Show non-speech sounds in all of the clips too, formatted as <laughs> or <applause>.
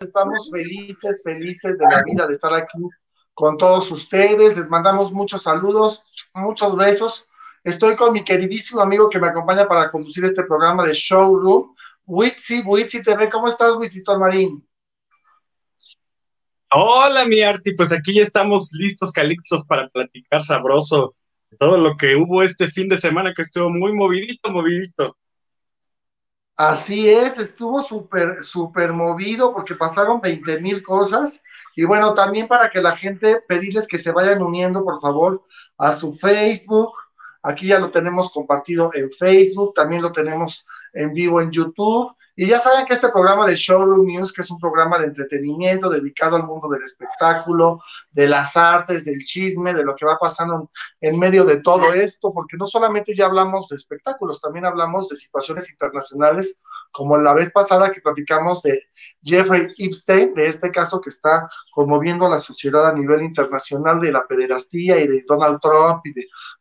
estamos felices, felices de la vida de estar aquí con todos ustedes. Les mandamos muchos saludos, muchos besos. Estoy con mi queridísimo amigo que me acompaña para conducir este programa de Showroom, Witsi, Witsi TV. ¿Cómo estás, Witsi Marín? Hola, mi Arti. Pues aquí ya estamos listos, calixtos, para platicar sabroso todo lo que hubo este fin de semana que estuvo muy movidito, movidito. Así es, estuvo súper, súper movido porque pasaron 20 mil cosas. Y bueno, también para que la gente, pedirles que se vayan uniendo, por favor, a su Facebook. Aquí ya lo tenemos compartido en Facebook, también lo tenemos en vivo en YouTube. Y ya saben que este programa de Showroom News, que es un programa de entretenimiento dedicado al mundo del espectáculo, de las artes, del chisme, de lo que va pasando en medio de todo esto, porque no solamente ya hablamos de espectáculos, también hablamos de situaciones internacionales, como la vez pasada que platicamos de Jeffrey Epstein, de este caso que está conmoviendo a la sociedad a nivel internacional de la pederastía y de Donald Trump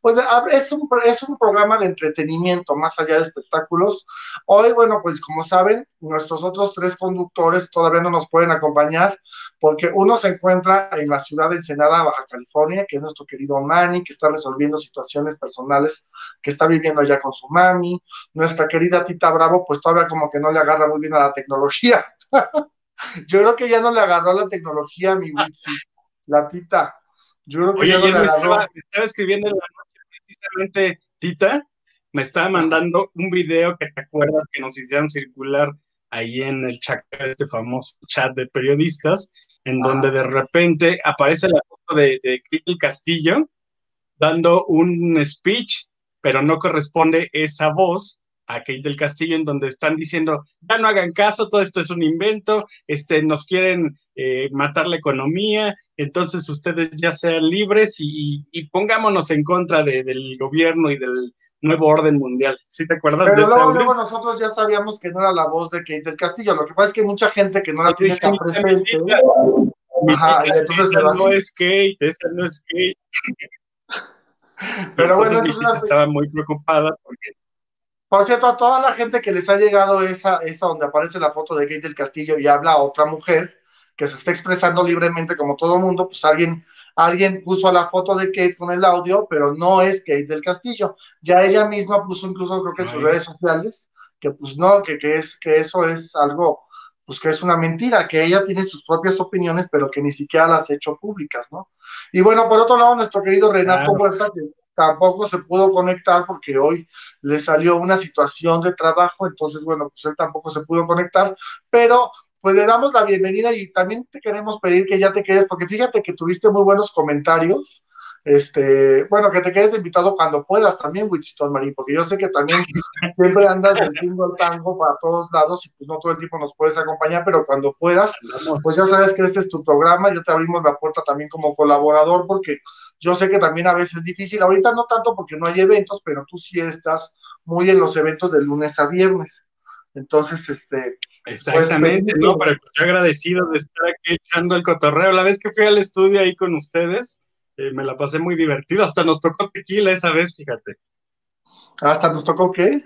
pues es un, es un programa de entretenimiento más allá de espectáculos. Hoy, bueno, pues como saben, nuestros otros tres conductores todavía no nos pueden acompañar porque uno se encuentra en la ciudad de Ensenada, Baja California, que es nuestro querido Manny, que está resolviendo situaciones personales que está viviendo allá con su mami. Nuestra querida Tita Bravo, pues todavía como que no le agarra muy bien a la tecnología. Yo creo que ya no le agarró la tecnología a mi Witsi, la Tita. Yo creo que ya no le agarró. Estaba, escribiendo en la noche precisamente Tita me estaba mandando un video que te acuerdas que nos hicieron circular ahí en el chat, este famoso chat de periodistas, en donde de repente aparece la foto de, de Castillo dando un speech, pero no corresponde esa voz a Kate del Castillo, en donde están diciendo, ya no hagan caso, todo esto es un invento, este, nos quieren eh, matar la economía, entonces ustedes ya sean libres y, pongámonos en contra del gobierno y del nuevo orden mundial. ¿Sí te acuerdas Pero de luego, luego nosotros ya sabíamos que no era la voz de Kate del Castillo. Lo que pasa es que hay mucha gente que no la tiene tan presente. Ajá, y entonces esa no es Kate, esa no es Kate. Pero bueno, eso es una... estaba muy preocupada porque por cierto, a toda la gente que les ha llegado esa, esa donde aparece la foto de Kate del Castillo y habla otra mujer que se está expresando libremente como todo mundo, pues alguien alguien puso la foto de Kate con el audio, pero no es Kate del Castillo. Ya ella misma puso incluso creo que en sus redes sociales que pues no, que, que, es, que eso es algo, pues que es una mentira, que ella tiene sus propias opiniones, pero que ni siquiera las ha hecho públicas, ¿no? Y bueno, por otro lado, nuestro querido Renato Huerta, que tampoco se pudo conectar porque hoy le salió una situación de trabajo, entonces, bueno, pues él tampoco se pudo conectar, pero pues le damos la bienvenida y también te queremos pedir que ya te quedes, porque fíjate que tuviste muy buenos comentarios. Este, bueno, que te quedes invitado cuando puedas también, Wichito Marín, porque yo sé que también <laughs> siempre andas del al tango para todos lados y pues no todo el tiempo nos puedes acompañar, pero cuando puedas, pues ya sabes que este es tu programa, yo te abrimos la puerta también como colaborador, porque yo sé que también a veces es difícil, ahorita no tanto porque no hay eventos, pero tú sí estás muy en los eventos de lunes a viernes. Entonces, este, Exactamente, no, pero estoy agradecido de estar aquí echando el cotorreo. La vez que fui al estudio ahí con ustedes, eh, me la pasé muy divertido. Hasta nos tocó tequila esa vez, fíjate. ¿Hasta nos tocó qué?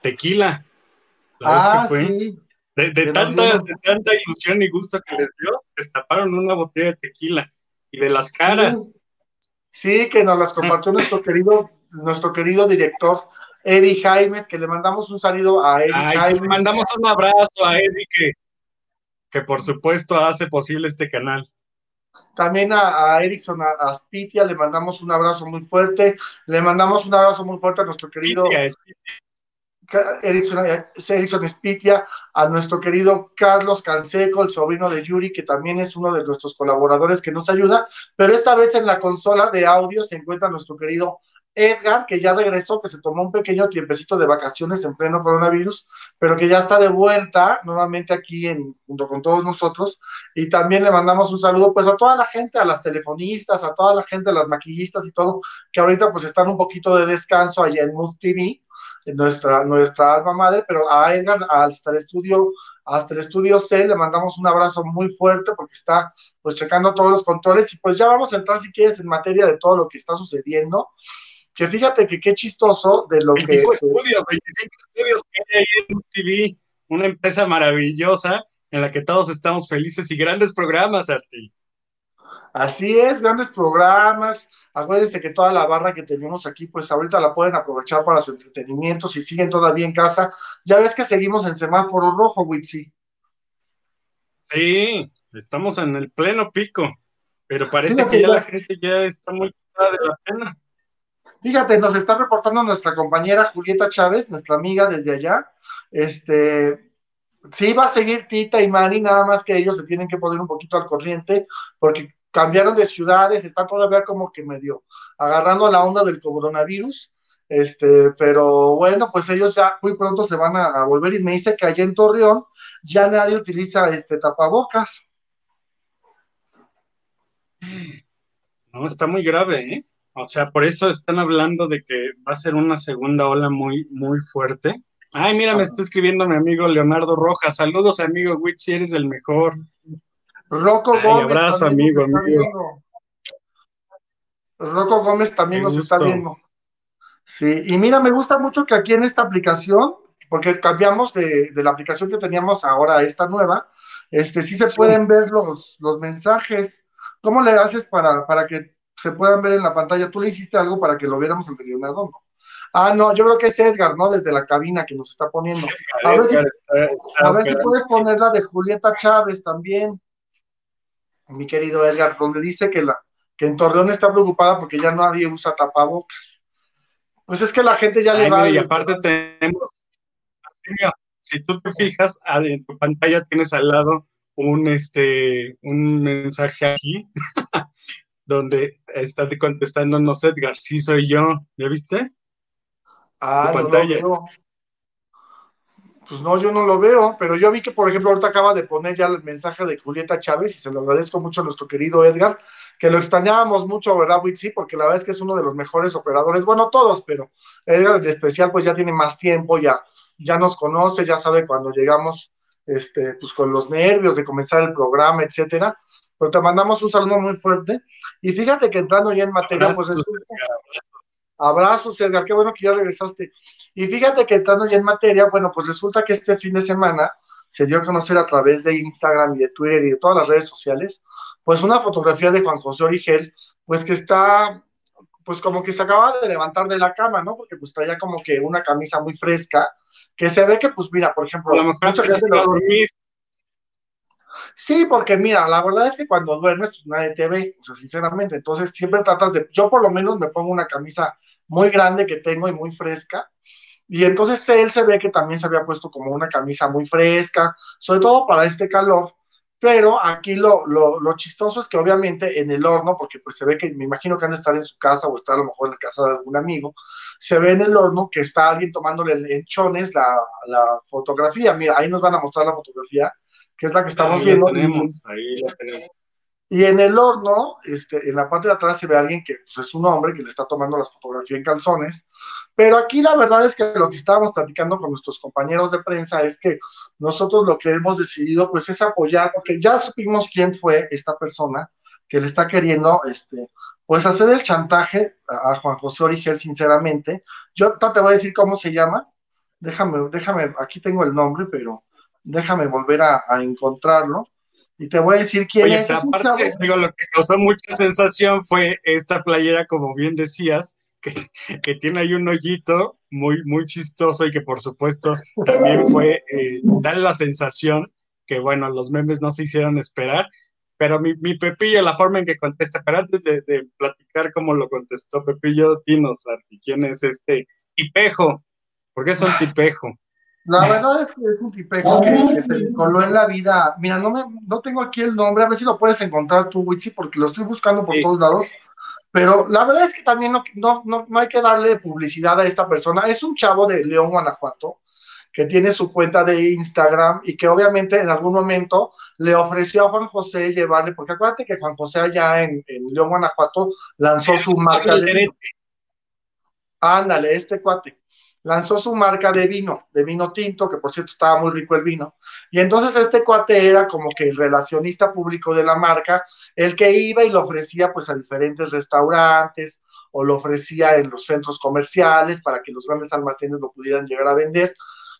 Tequila. La vez que ah, fue. Sí. De, tanta, de tanta ilusión y gusto que les dio, destaparon una botella de tequila y de las caras. Sí, que nos las compartió <laughs> nuestro querido, nuestro querido director Eddie Jaimes, que le mandamos un saludo a Eddie Ay, mandamos un abrazo a Eddie, que, que por supuesto hace posible este canal. También a, a Erickson Aspitia le mandamos un abrazo muy fuerte. Le mandamos un abrazo muy fuerte a nuestro querido Erickson, Erickson Spitia, a nuestro querido Carlos Canseco, el sobrino de Yuri, que también es uno de nuestros colaboradores que nos ayuda. Pero esta vez en la consola de audio se encuentra nuestro querido Edgar, que ya regresó, que se tomó un pequeño tiempecito de vacaciones en pleno coronavirus, pero que ya está de vuelta nuevamente aquí junto con todos nosotros. Y también le mandamos un saludo pues a toda la gente, a las telefonistas, a toda la gente, a las maquillistas y todo, que ahorita pues están un poquito de descanso allá en Mood TV, en nuestra, nuestra alma madre, pero a Edgar, hasta el estudio hasta el estudio C, le mandamos un abrazo muy fuerte porque está pues checando todos los controles y pues ya vamos a entrar si quieres en materia de todo lo que está sucediendo que fíjate que qué chistoso de lo que... estudios, 25 estudios que hay ahí en TV, una empresa maravillosa en la que todos estamos felices y grandes programas, Arti. Así es, grandes programas. Acuérdense que toda la barra que tenemos aquí, pues ahorita la pueden aprovechar para su entretenimiento si siguen todavía en casa. Ya ves que seguimos en semáforo rojo, Witsi. Sí, estamos en el pleno pico, pero parece que ya, la gente ya está muy de la pena. Fíjate, nos está reportando nuestra compañera Julieta Chávez, nuestra amiga desde allá. Este, sí va a seguir Tita y Mani, nada más que ellos se tienen que poner un poquito al corriente, porque cambiaron de ciudades, están todavía como que medio agarrando la onda del coronavirus, este, pero bueno, pues ellos ya muy pronto se van a, volver y me dice que allá en Torreón ya nadie utiliza este tapabocas. No, está muy grave, ¿eh? O sea, por eso están hablando de que va a ser una segunda ola muy, muy fuerte. Ay, mira, me está escribiendo mi amigo Leonardo Rojas. Saludos, amigo si eres el mejor. Rocco Gómez. abrazo, amigo, amigo. Rocco Gómez también nos está viendo. Sí, y mira, me gusta mucho que aquí en esta aplicación, porque cambiamos de, la aplicación que teníamos ahora a esta nueva, este, sí se pueden ver los, los mensajes. ¿Cómo le haces para, para que se puedan ver en la pantalla? Tú le hiciste algo para que lo viéramos en video, ¿no? Ah, no, yo creo que es Edgar, ¿no? Desde la cabina que nos está poniendo. A ver, si, a ver si puedes poner la de Julieta Chávez también mi querido Edgar, donde dice que, la, que en Torreón está preocupada porque ya nadie usa tapabocas. Pues es que la gente ya le va. y aparte tenemos, si tú te fijas, ah, en tu pantalla tienes al lado un, este, un mensaje aquí, donde está contestándonos Edgar, sí soy yo, ¿ya viste? Ah, tu pantalla. Pues no, yo no lo veo, pero yo vi que, por ejemplo, ahorita acaba de poner ya el mensaje de Julieta Chávez y se lo agradezco mucho a nuestro querido Edgar, que lo extrañábamos mucho, ¿verdad, Witsi? Porque la verdad es que es uno de los mejores operadores, bueno, todos, pero Edgar en especial, pues ya tiene más tiempo, ya, ya nos conoce, ya sabe cuando llegamos, este, pues con los nervios de comenzar el programa, etcétera. Pero te mandamos un saludo muy fuerte. Y fíjate que entrando ya en materia, pues es Abrazos, Edgar, qué bueno que ya regresaste. Y fíjate que entrando ya en materia, bueno, pues resulta que este fin de semana se dio a conocer a través de Instagram y de Twitter y de todas las redes sociales, pues una fotografía de Juan José Origel, pues que está, pues como que se acaba de levantar de la cama, ¿no? Porque pues traía como que una camisa muy fresca, que se ve que, pues mira, por ejemplo, a lo mejor a dormir. Sí, porque mira, la verdad es que cuando duermes, pues nadie te ve, o sea, sinceramente, entonces siempre tratas de, yo por lo menos me pongo una camisa muy grande que tengo y muy fresca, y entonces él se ve que también se había puesto como una camisa muy fresca, sobre todo para este calor, pero aquí lo, lo, lo, chistoso es que obviamente en el horno, porque pues se ve que me imagino que han de estar en su casa o está a lo mejor en la casa de algún amigo, se ve en el horno que está alguien tomándole en chones la, la fotografía. Mira, ahí nos van a mostrar la fotografía que es la que estamos viendo. Y en el horno, este, en la parte de atrás se ve a alguien que pues, es un hombre que le está tomando las fotografías en calzones. Pero aquí la verdad es que lo que estábamos platicando con nuestros compañeros de prensa es que nosotros lo que hemos decidido pues es apoyar, porque ya supimos quién fue esta persona que le está queriendo este, pues hacer el chantaje a, Juan José Origel, sinceramente. Yo te voy a decir cómo se llama. Déjame, déjame, aquí tengo el nombre, pero déjame volver a, encontrarlo. Y te voy a decir quién es. Aparte, digo, lo que causó mucha sensación fue esta playera, como bien decías, que, que, tiene ahí un hoyito muy, muy chistoso y que por supuesto también fue, eh, dar la sensación que, bueno, los memes no se hicieron esperar, pero mi, mi Pepillo, la forma en que contesta, pero antes de, platicar cómo lo contestó Pepillo, dinos, ¿quién es este tipejo? ¿Por qué es un tipejo? La verdad es que es un tipejo que, se coló en la vida. Mira, no, me, no tengo aquí el nombre, a ver si lo puedes encontrar tú, Witsi, porque lo estoy buscando por todos lados. Pero la verdad es que también no, no, no, hay que darle publicidad a esta persona. Es un chavo de León, Guanajuato, que tiene su cuenta de Instagram y que obviamente en algún momento le ofreció a Juan José llevarle, porque acuérdate que Juan José allá en, en León, Guanajuato, lanzó su marca de... Ándale, este cuate lanzó su marca de vino, de vino tinto, que por cierto estaba muy rico el vino. Y entonces este cuate era como que el relacionista público de la marca, el que iba y lo ofrecía pues a diferentes restaurantes o lo ofrecía en los centros comerciales para que los grandes almacenes lo pudieran llegar a vender.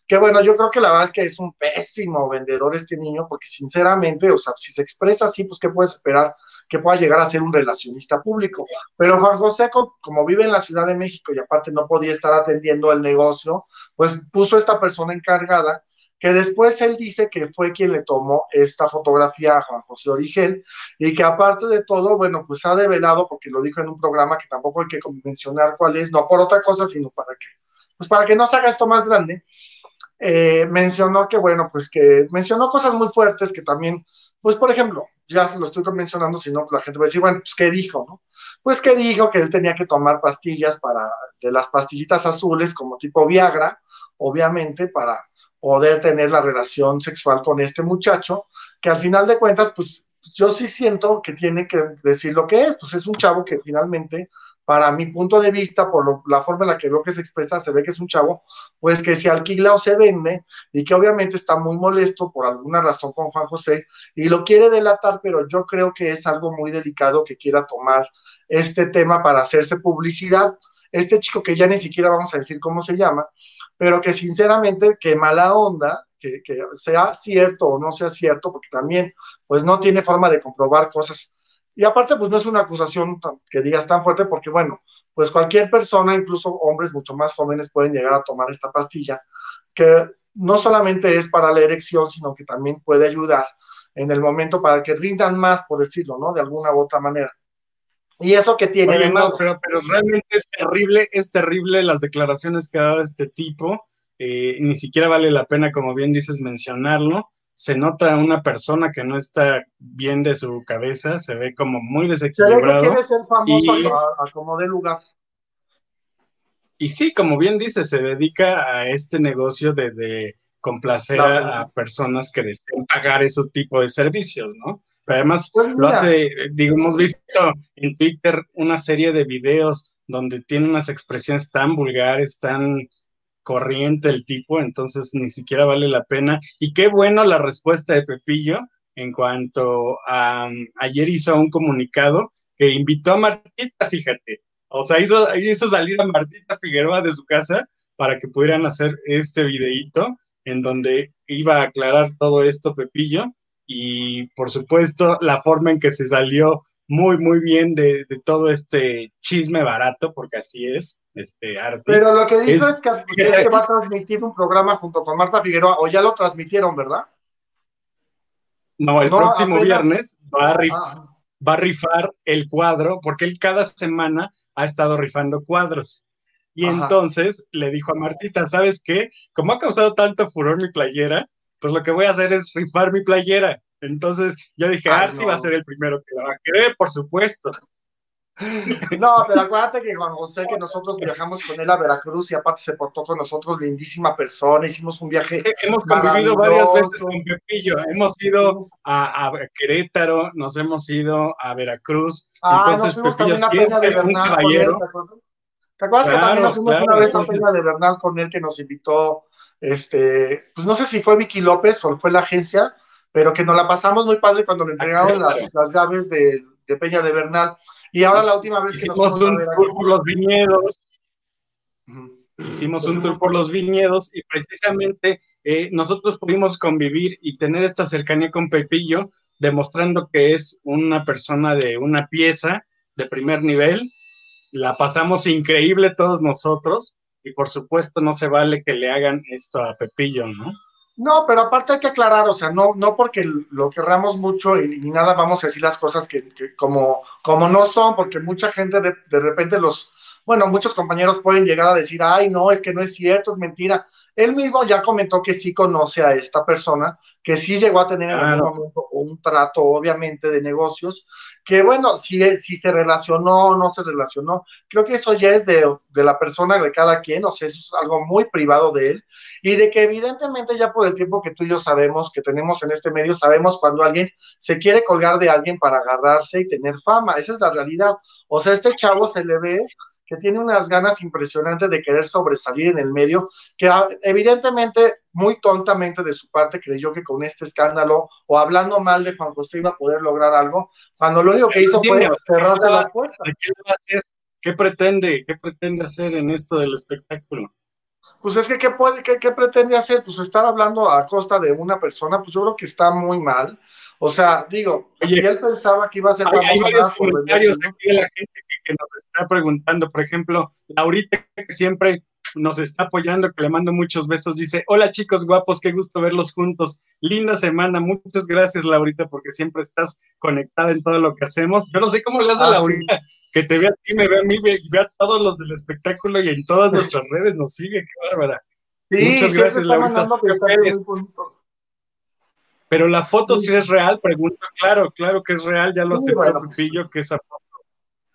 que bueno, yo creo que la verdad es que es un pésimo vendedor este niño, porque sinceramente, o sea, si se expresa así, pues ¿qué puedes esperar? Que pueda llegar a ser un relacionista público. Pero Juan José, como vive en la Ciudad de México y aparte no podía estar atendiendo el negocio, pues puso esta persona encargada que después él dice que fue quien le tomó esta fotografía a Juan José Origel y que aparte de todo, bueno, pues ha develado, porque lo dijo en un programa que tampoco hay que mencionar cuál es, no por otra cosa, sino para que, pues para que no se haga esto más grande, eh, mencionó que, bueno, pues que mencionó cosas muy fuertes que también, pues por ejemplo, ya se lo estoy mencionando, si no, la gente va decir, bueno, pues ¿qué dijo, no? Pues que dijo que él tenía que tomar pastillas para, de las pastillitas azules como tipo Viagra, obviamente, para poder tener la relación sexual con este muchacho, que al final de cuentas, pues yo sí siento que tiene que decir lo que es, pues es un chavo que finalmente, para mi punto de vista, por la forma en la que veo que se expresa, se ve que es un chavo, pues que se alquila o se vende y que obviamente está muy molesto por alguna razón con Juan José y lo quiere delatar, pero yo creo que es algo muy delicado que quiera tomar este tema para hacerse publicidad. Este chico que ya ni siquiera vamos a decir cómo se llama, pero que sinceramente, que mala onda, que, sea cierto o no sea cierto, porque también, pues no tiene forma de comprobar cosas. Y aparte, pues no es una acusación que digas tan fuerte, porque bueno, pues cualquier persona, incluso hombres mucho más jóvenes, pueden llegar a tomar esta pastilla, que no solamente es para la erección, sino que también puede ayudar en el momento para que rindan más, por decirlo, ¿no? De alguna u otra manera. Y eso que tiene pero, pero realmente es terrible, es terrible las declaraciones que ha dado este tipo. Eh, ni siquiera vale la pena, como bien dices, mencionarlo. Se nota una persona que no está bien de su cabeza, se ve como muy desequilibrado. quiere ser famoso y, a, como de lugar. Y sí, como bien dices, se dedica a este negocio de, complacer a, personas que desean pagar esos tipos de servicios, ¿no? Pero además pues lo hace, digo, hemos visto en Twitter una serie de videos donde tiene unas expresiones tan vulgares, tan corriente el tipo, entonces ni siquiera vale la pena. Y qué bueno la respuesta de Pepillo en cuanto a ayer hizo un comunicado que invitó a Martita, fíjate. O sea, hizo, hizo salir a Martita Figueroa de su casa para que pudieran hacer este videíto en donde iba a aclarar todo esto Pepillo y por supuesto la forma en que se salió muy, muy bien de, todo este chisme barato, porque así es, este arte. Pero lo que dijo es, que, va a transmitir un programa junto con Marta Figueroa, o ya lo transmitieron, ¿verdad? No, el próximo viernes va a, ah. va a rifar el cuadro, porque él cada semana ha estado rifando cuadros. Y entonces le dijo a Martita, ¿sabes qué? Como ha causado tanto furor mi playera, pues lo que voy a hacer es rifar mi playera. Entonces yo dije, Arti va a ser el primero que la va a querer, por supuesto. No, pero acuérdate que Juan José, que nosotros viajamos con él a Veracruz y aparte se portó con nosotros, lindísima persona, hicimos un viaje. hemos convivido varias veces con Pepillo, hemos ido a, Querétaro, nos hemos ido a Veracruz. Ah, entonces Pepillo siempre un caballero. ¿Te acuerdas que también nos fuimos una vez a Peña de Bernal con él que nos invitó este, pues no sé si fue Vicky López o fue la agencia, pero que nos la pasamos muy padre cuando le entregaron las, llaves de, Peña de Bernal. Y ahora la última vez que nos Hicimos un tour por los viñedos. Hicimos un tour por los viñedos y precisamente eh, nosotros pudimos convivir y tener esta cercanía con Pepillo, demostrando que es una persona de una pieza de primer nivel. La pasamos increíble todos nosotros y por supuesto no se vale que le hagan esto a Pepillo, ¿no? No, pero aparte hay que aclarar, o sea, no, no porque lo querramos mucho y, nada vamos a decir las cosas que, como, como no son, porque mucha gente de, de repente los, bueno, muchos compañeros pueden llegar a decir, ay, no, es que no es cierto, es mentira. Él mismo ya comentó que sí conoce a esta persona, que sí llegó a tener en algún momento un trato, obviamente, de negocios, que bueno, si, si se relacionó o no se relacionó, creo que eso ya es de, de, la persona de cada quien, o sea, eso es algo muy privado de él, y de que evidentemente ya por el tiempo que tú y yo sabemos, que tenemos en este medio, sabemos cuando alguien se quiere colgar de alguien para agarrarse y tener fama, esa es la realidad. O sea, este chavo se le ve que tiene unas ganas impresionantes de querer sobresalir en el medio, que ah, evidentemente muy tontamente de su parte creyó que con este escándalo o hablando mal de Juan José iba a poder lograr algo, cuando lo único que hizo fue cerrarse las puertas. ¿Qué, pretende? ¿Qué pretende hacer en esto del espectáculo? pues es que ¿qué, puede, qué, qué pretende hacer? Pues estar hablando a costa de una persona, pues yo creo que está muy mal. O sea, digo, si él pensaba que iba a ser famoso. Hay, varios comentarios aquí de la gente que, que, nos está preguntando. Por ejemplo, Laurita, que siempre nos está apoyando, que le mando muchos besos, dice, hola chicos guapos, qué gusto verlos juntos, linda semana, muchas gracias Laurita, porque siempre estás conectada en todo lo que hacemos. Yo no sé cómo le hace a ah, Laurita, que te vea a ti, me vea a mí, ve, ve a todos los del espectáculo y en todas <laughs> nuestras redes nos sigue, qué bárbara. Sí, muchas gracias Laurita. Pero la foto si es real, pregunto, claro, claro que es real, ya lo sé, bueno, Pupillo, que esa foto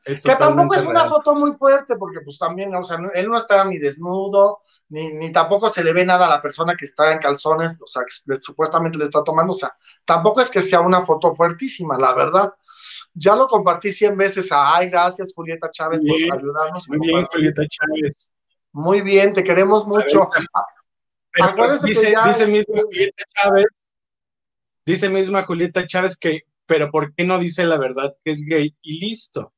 que tampoco es una foto muy fuerte, porque pues también, o sea, él no estaba ni desnudo, ni, ni, tampoco se le ve nada a la persona que está en calzones, o sea, que supuestamente le está tomando, o sea, tampoco es que sea una foto fuertísima, la verdad. Ya lo compartí 100 veces, ay, gracias Julieta Chávez por ayudarnos. Muy bien, Julieta Chávez. Muy bien, te queremos mucho. dice, dice misma Julieta Chávez, dice misma Julieta Chávez que, pero ¿por qué no dice la verdad que es gay y listo?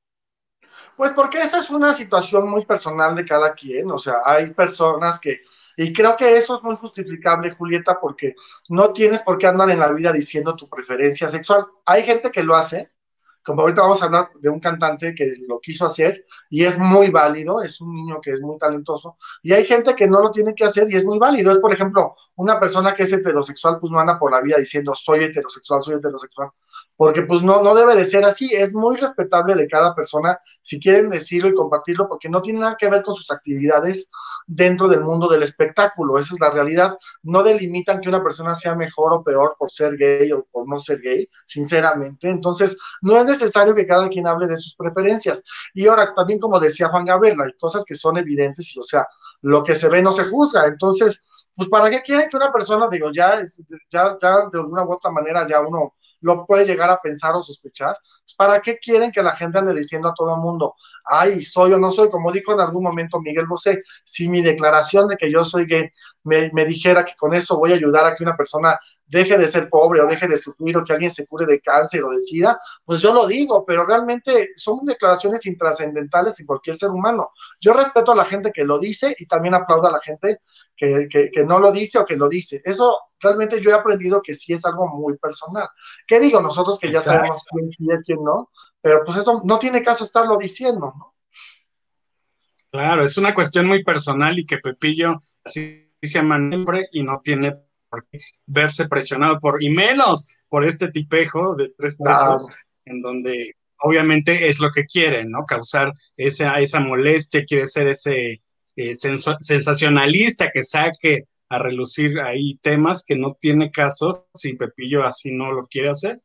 Pues porque esa es una situación muy personal de cada quien, o sea, hay personas que, y creo que eso es muy justificable, Julieta, porque no tienes por qué andar en la vida diciendo tu preferencia sexual. Hay gente que lo hace, como ahorita vamos a hablar de un cantante que lo quiso hacer y es muy válido, es un niño que es muy talentoso, y hay gente que no lo tiene que hacer y es muy válido. Es, por ejemplo, una persona que es heterosexual, pues no anda por la vida diciendo soy heterosexual, soy heterosexual porque pues no, no debe de ser así, es muy respetable de cada persona si quieren decirlo y compartirlo, porque no tiene nada que ver con sus actividades dentro del mundo del espectáculo, esa es la realidad, no delimitan que una persona sea mejor o peor por ser gay o por no ser gay, sinceramente, entonces no es necesario que cada quien hable de sus preferencias, y ahora también como decía Juan Gabriel, hay cosas que son evidentes y o sea, lo que se ve no se juzga, entonces, pues para qué quieren que una persona, digo, ya, ya, ya de alguna u otra manera ya uno lo puede llegar a pensar o sospechar. Pues, ¿Para qué quieren que la gente ande diciendo a todo el mundo, ay, soy o no soy? Como dijo en algún momento Miguel Bosé, si mi declaración de que yo soy gay me, me dijera que con eso voy a ayudar a que una persona deje de ser pobre o deje de sufrir o que alguien se cure de cáncer o de sida, pues yo lo digo, pero realmente son declaraciones intrascendentales en cualquier ser humano. Yo respeto a la gente que lo dice y también aplaudo a la gente que, que, no lo dice o que lo dice. Eso realmente yo he aprendido que sí es algo muy personal. ¿Qué digo? Nosotros que ya sabemos quién sí y quién no, pero pues eso no tiene caso estarlo diciendo, ¿no? Claro, es una cuestión muy personal y que Pepillo así se llama y no tiene por qué verse presionado por, y menos por este tipejo de tres pesos, en donde obviamente es lo que quiere, ¿no? Causar esa, esa molestia, quiere ser ese eh, sensacionalista que saque a relucir ahí temas que no tiene caso si Pepillo así no lo quiere hacer.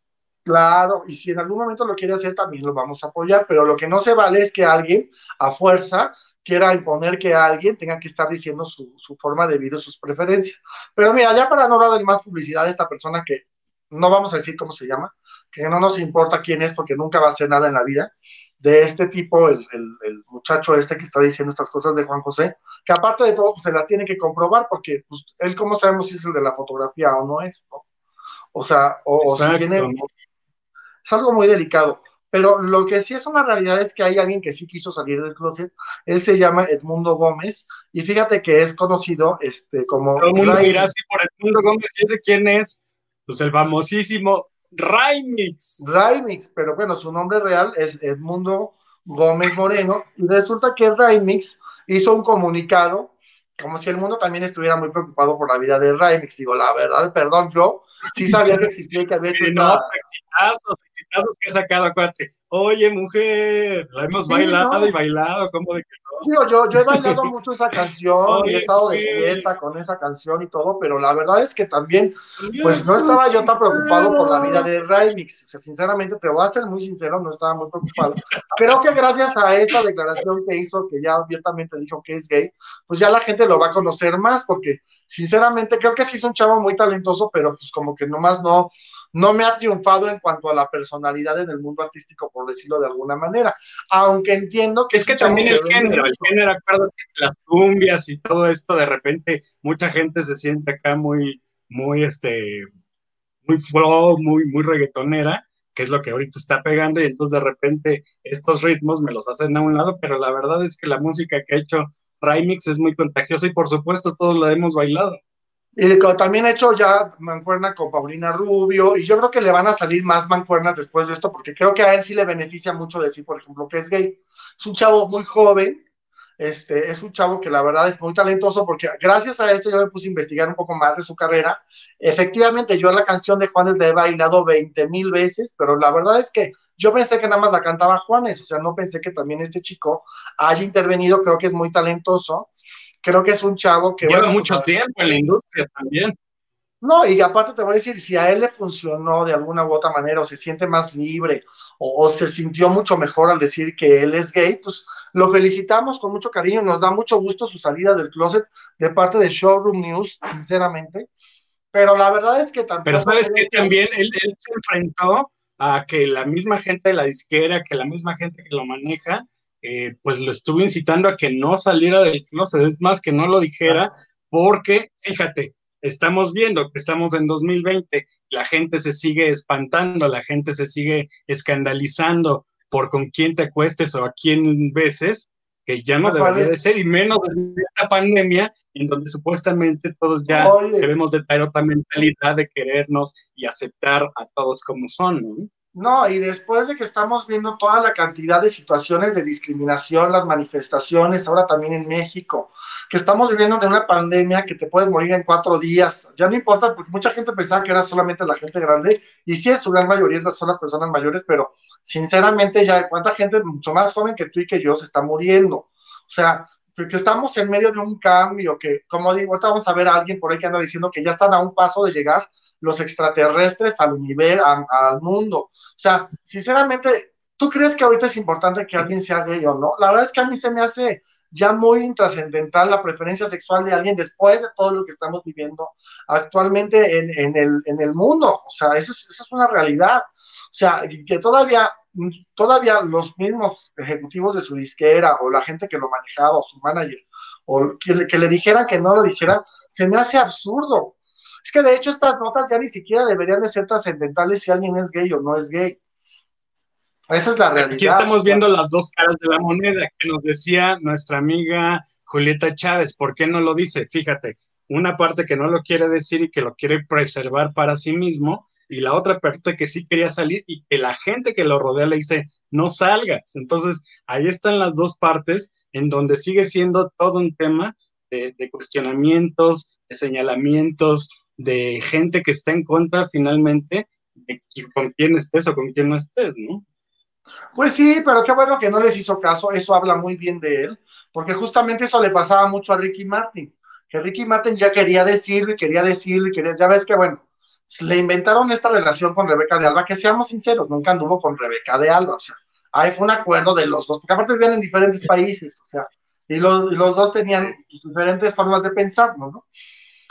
Claro, y si en algún momento lo quiere hacer, también lo vamos a apoyar, pero lo que no se vale es que alguien a fuerza quiera imponer que alguien tenga que estar diciendo su, su forma de vida, sus preferencias. Pero mira, ya para no darle más publicidad a esta persona que no vamos a decir cómo se llama, que no nos importa quién es porque nunca va a hacer nada en la vida, de este tipo, el, el, muchacho este que está diciendo estas cosas de Juan José, que aparte de todo, pues se las tiene que comprobar, porque pues, él, ¿cómo sabemos si es el de la fotografía o no es? O sea, o, si tiene... Es algo muy delicado. Pero lo que sí es una realidad es que hay alguien que sí quiso salir del closet. Él se llama Edmundo Gómez y fíjate que es conocido este, como. Todo el mundo dirá así por Edmundo Gómez, ¿y quién es? Pues el famosísimo Raimix. Raimix, pero bueno, su nombre real es Edmundo Gómez Moreno, y resulta que Raimix hizo un comunicado, como si el mundo también estuviera muy preocupado por la vida de Raimix. Digo, la verdad, perdón, yo sí sabía que existía y que había hecho. no, exitazos, exitazos que ha sacado, acuérdate. Oye, mujer, la hemos bailado y bailado, ¿cómo de que no? yo, yo he bailado mucho esa canción, he estado de fiesta con esa canción y todo, pero la verdad es que también, pues no estaba yo tan preocupado por la vida de Remix. O sea, sinceramente, te voy a ser muy sincero, no estaba muy preocupado. Creo que gracias a esta declaración que hizo, que ya abiertamente dijo que es gay, pues ya la gente lo va a conocer más, porque sinceramente creo que sí es un chavo muy talentoso, pero pues como que nomás no no me ha triunfado en cuanto a la personalidad en el mundo artístico, por decirlo de alguna manera. Aunque entiendo que... Es que también el género, el género, acuerdo que las cumbias y todo esto, de repente mucha gente se siente acá muy, muy, este, muy flow, muy, muy reggaetonera, que es lo que ahorita está pegando, y entonces de repente estos ritmos me los hacen a un lado, pero la verdad es que la música que ha hecho Remix es muy contagiosa y por supuesto todos la hemos bailado. Y también he hecho ya mancuerna con Paulina Rubio, y yo creo que le van a salir más mancuernas después de esto, porque creo que a él sí le beneficia mucho decir, por ejemplo, que es gay. Es un chavo muy joven, este, es un chavo que la verdad es muy talentoso, porque gracias a esto yo me puse a investigar un poco más de su carrera. Efectivamente, yo la canción de Juanes la he bailado 20 mil veces, pero la verdad es que yo pensé que nada más la cantaba Juanes, o sea, no pensé que también este chico haya intervenido, creo que es muy talentoso creo que es un chavo que... Lleva mucho pues, tiempo en la industria también. No, y aparte te voy a decir, si a él le funcionó de alguna u otra manera, o se siente más libre, o, se sintió mucho mejor al decir que él es gay, pues lo felicitamos con mucho cariño, nos da mucho gusto su salida del closet de parte de Showroom News, sinceramente. Pero la verdad es que también... Pero sabes que también él, él se enfrentó a que la misma gente de la disquera, que la misma gente que lo maneja, eh, pues lo estuvo incitando a que no saliera del closet, es más que no lo dijera, porque fíjate, estamos viendo que estamos en 2020, la gente se sigue espantando, la gente se sigue escandalizando por con quién te acuestes o a quién beses, que ya no debería de ser, y menos en esta pandemia, en donde supuestamente todos ya debemos de traer otra mentalidad de querernos y aceptar a todos como son, ¿no? No, y después de que estamos viendo toda la cantidad de situaciones de discriminación, las manifestaciones, ahora también en México, que estamos viviendo de una pandemia que te puedes morir en cuatro días, ya no importa, porque mucha gente pensaba que era solamente la gente grande, y sí es su gran mayoría, son las personas mayores, pero sinceramente ya cuánta gente mucho más joven que tú y que yo se está muriendo. O sea, que estamos en medio de un cambio, que como digo, ahorita vamos a ver a alguien por ahí que anda diciendo que ya están a un paso de llegar los extraterrestres al nivel, al mundo. O sea, sinceramente, ¿tú crees que ahorita es importante que alguien sea gay o no? La verdad es que a mí se me hace ya muy intrascendental la preferencia sexual de alguien después de todo lo que estamos viviendo actualmente en, el, en el, mundo. O sea, eso es, eso es una realidad. O sea, que todavía, todavía los mismos ejecutivos de su disquera o la gente que lo manejaba o su manager o que, que le dijeran que no lo dijera, se me hace absurdo. Es que de hecho estas notas ya ni siquiera deberían de ser trascendentales si alguien es gay o no es gay. Esa es la realidad. Aquí estamos viendo las dos caras de la moneda que nos decía nuestra amiga Julieta Chávez. ¿Por qué no lo dice? Fíjate, una parte que no lo quiere decir y que lo quiere preservar para sí mismo, y la otra parte que sí quería salir y que la gente que lo rodea le dice, no salgas. Entonces, ahí están las dos partes en donde sigue siendo todo un tema de, de cuestionamientos, de señalamientos, de gente que está en contra finalmente de con quién estés o con quién no estés, ¿no? Pues sí, pero qué bueno que no les hizo caso, eso habla muy bien de él, porque justamente eso le pasaba mucho a Ricky Martin, que Ricky Martin ya quería decirlo y quería decirlo y quería, ya ves que bueno, le inventaron esta relación con Rebeca de Alba, que seamos sinceros, nunca anduvo con Rebeca de Alba, o sea, ahí fue un acuerdo de los dos, porque aparte vivían en diferentes países, o sea, y los, los dos tenían diferentes formas de pensar, ¿no?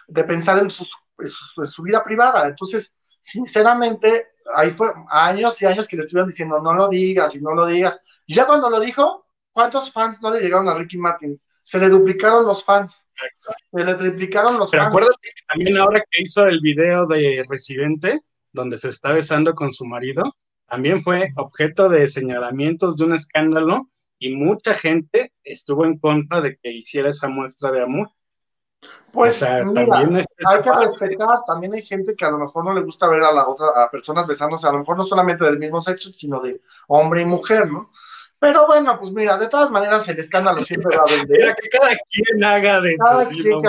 De pensar en sus su, vida privada. Entonces, sinceramente, ahí fue años y años que le estuvieron diciendo, no lo digas y no lo digas. Y ya cuando lo dijo, ¿cuántos fans no le llegaron a Ricky Martin? Se le duplicaron los fans. Se le triplicaron los Pero acuérdate que también ahora que hizo el video de Residente, donde se está besando con su marido, también fue objeto de señalamientos de un escándalo y mucha gente estuvo en contra de que hiciera esa muestra de amor. Pues también hay que respetar, también hay gente que a lo mejor no le gusta ver a la otra, a personas besándose, a lo mejor no solamente del mismo sexo, sino de hombre y mujer, ¿no? Pero bueno, pues mira, de todas maneras el escándalo siempre va a vender. Mira, que cada quien haga de cada quien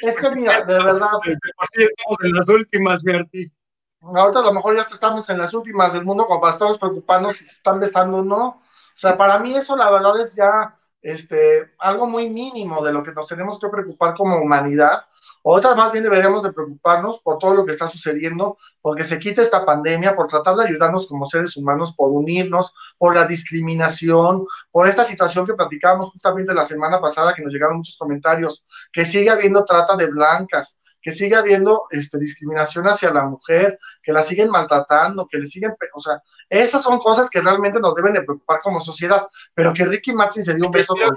Es que mira, de verdad. estamos en las últimas, Berti. Ahorita a lo mejor ya estamos en las últimas del mundo, cuando estamos preocupándonos si se están besando o no. O sea, para mí eso la verdad es ya este, algo muy mínimo de lo que nos tenemos que preocupar como humanidad. Otras más bien deberíamos de preocuparnos por todo lo que está sucediendo, porque se quite esta pandemia, por tratar de ayudarnos como seres humanos, por unirnos, por la discriminación, por esta situación que platicábamos justamente la semana pasada, que nos llegaron muchos comentarios, que sigue habiendo trata de blancas, que sigue habiendo este, discriminación hacia la mujer, que la siguen maltratando, que le siguen, o sea, esas son cosas que realmente nos deben de preocupar como sociedad, pero que Ricky Martin se dio un beso con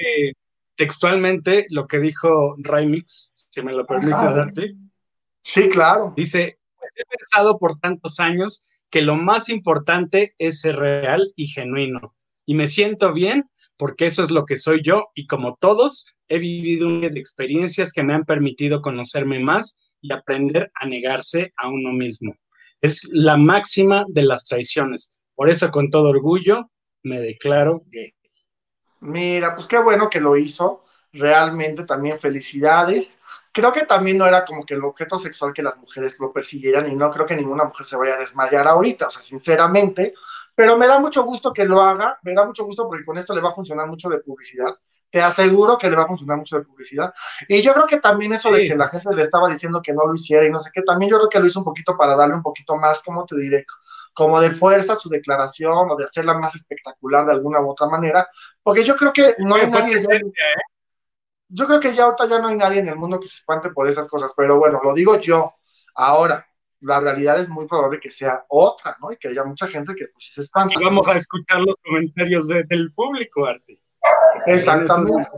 eh, textualmente lo que dijo Remix, si me lo permites darte. Sí, claro. Dice, pues he pensado por tantos años que lo más importante es ser real y genuino. Y me siento bien porque eso es lo que soy yo y como todos, he vivido una de experiencias que me han permitido conocerme más y aprender a negarse a uno mismo. Es la máxima de las traiciones. Por eso, con todo orgullo, me declaro gay. Mira, pues qué bueno que lo hizo. Realmente también felicidades. Creo que también no era como que el objeto sexual que las mujeres lo persiguieran y no creo que ninguna mujer se vaya a desmayar ahorita, o sea, sinceramente, pero me da mucho gusto que lo haga, me da mucho gusto porque con esto le va a funcionar mucho de publicidad. Te aseguro que le va a funcionar mucho de publicidad. Y yo creo que también eso de que la gente le estaba diciendo que no lo hiciera y no sé qué, también yo creo que lo hizo un poquito para darle un poquito más, ¿cómo te diré? como de fuerza su declaración o de hacerla más espectacular de alguna u otra manera, porque yo creo que no hay nadie, ¿eh? yo creo que ya ahorita ya no hay nadie en el mundo que se espante por esas cosas, pero bueno, lo digo yo. Ahora, la realidad es muy probable que sea otra, ¿no? Y que haya mucha gente que pues, se espanta. Y vamos a escuchar los comentarios del público, Arte. Exactamente.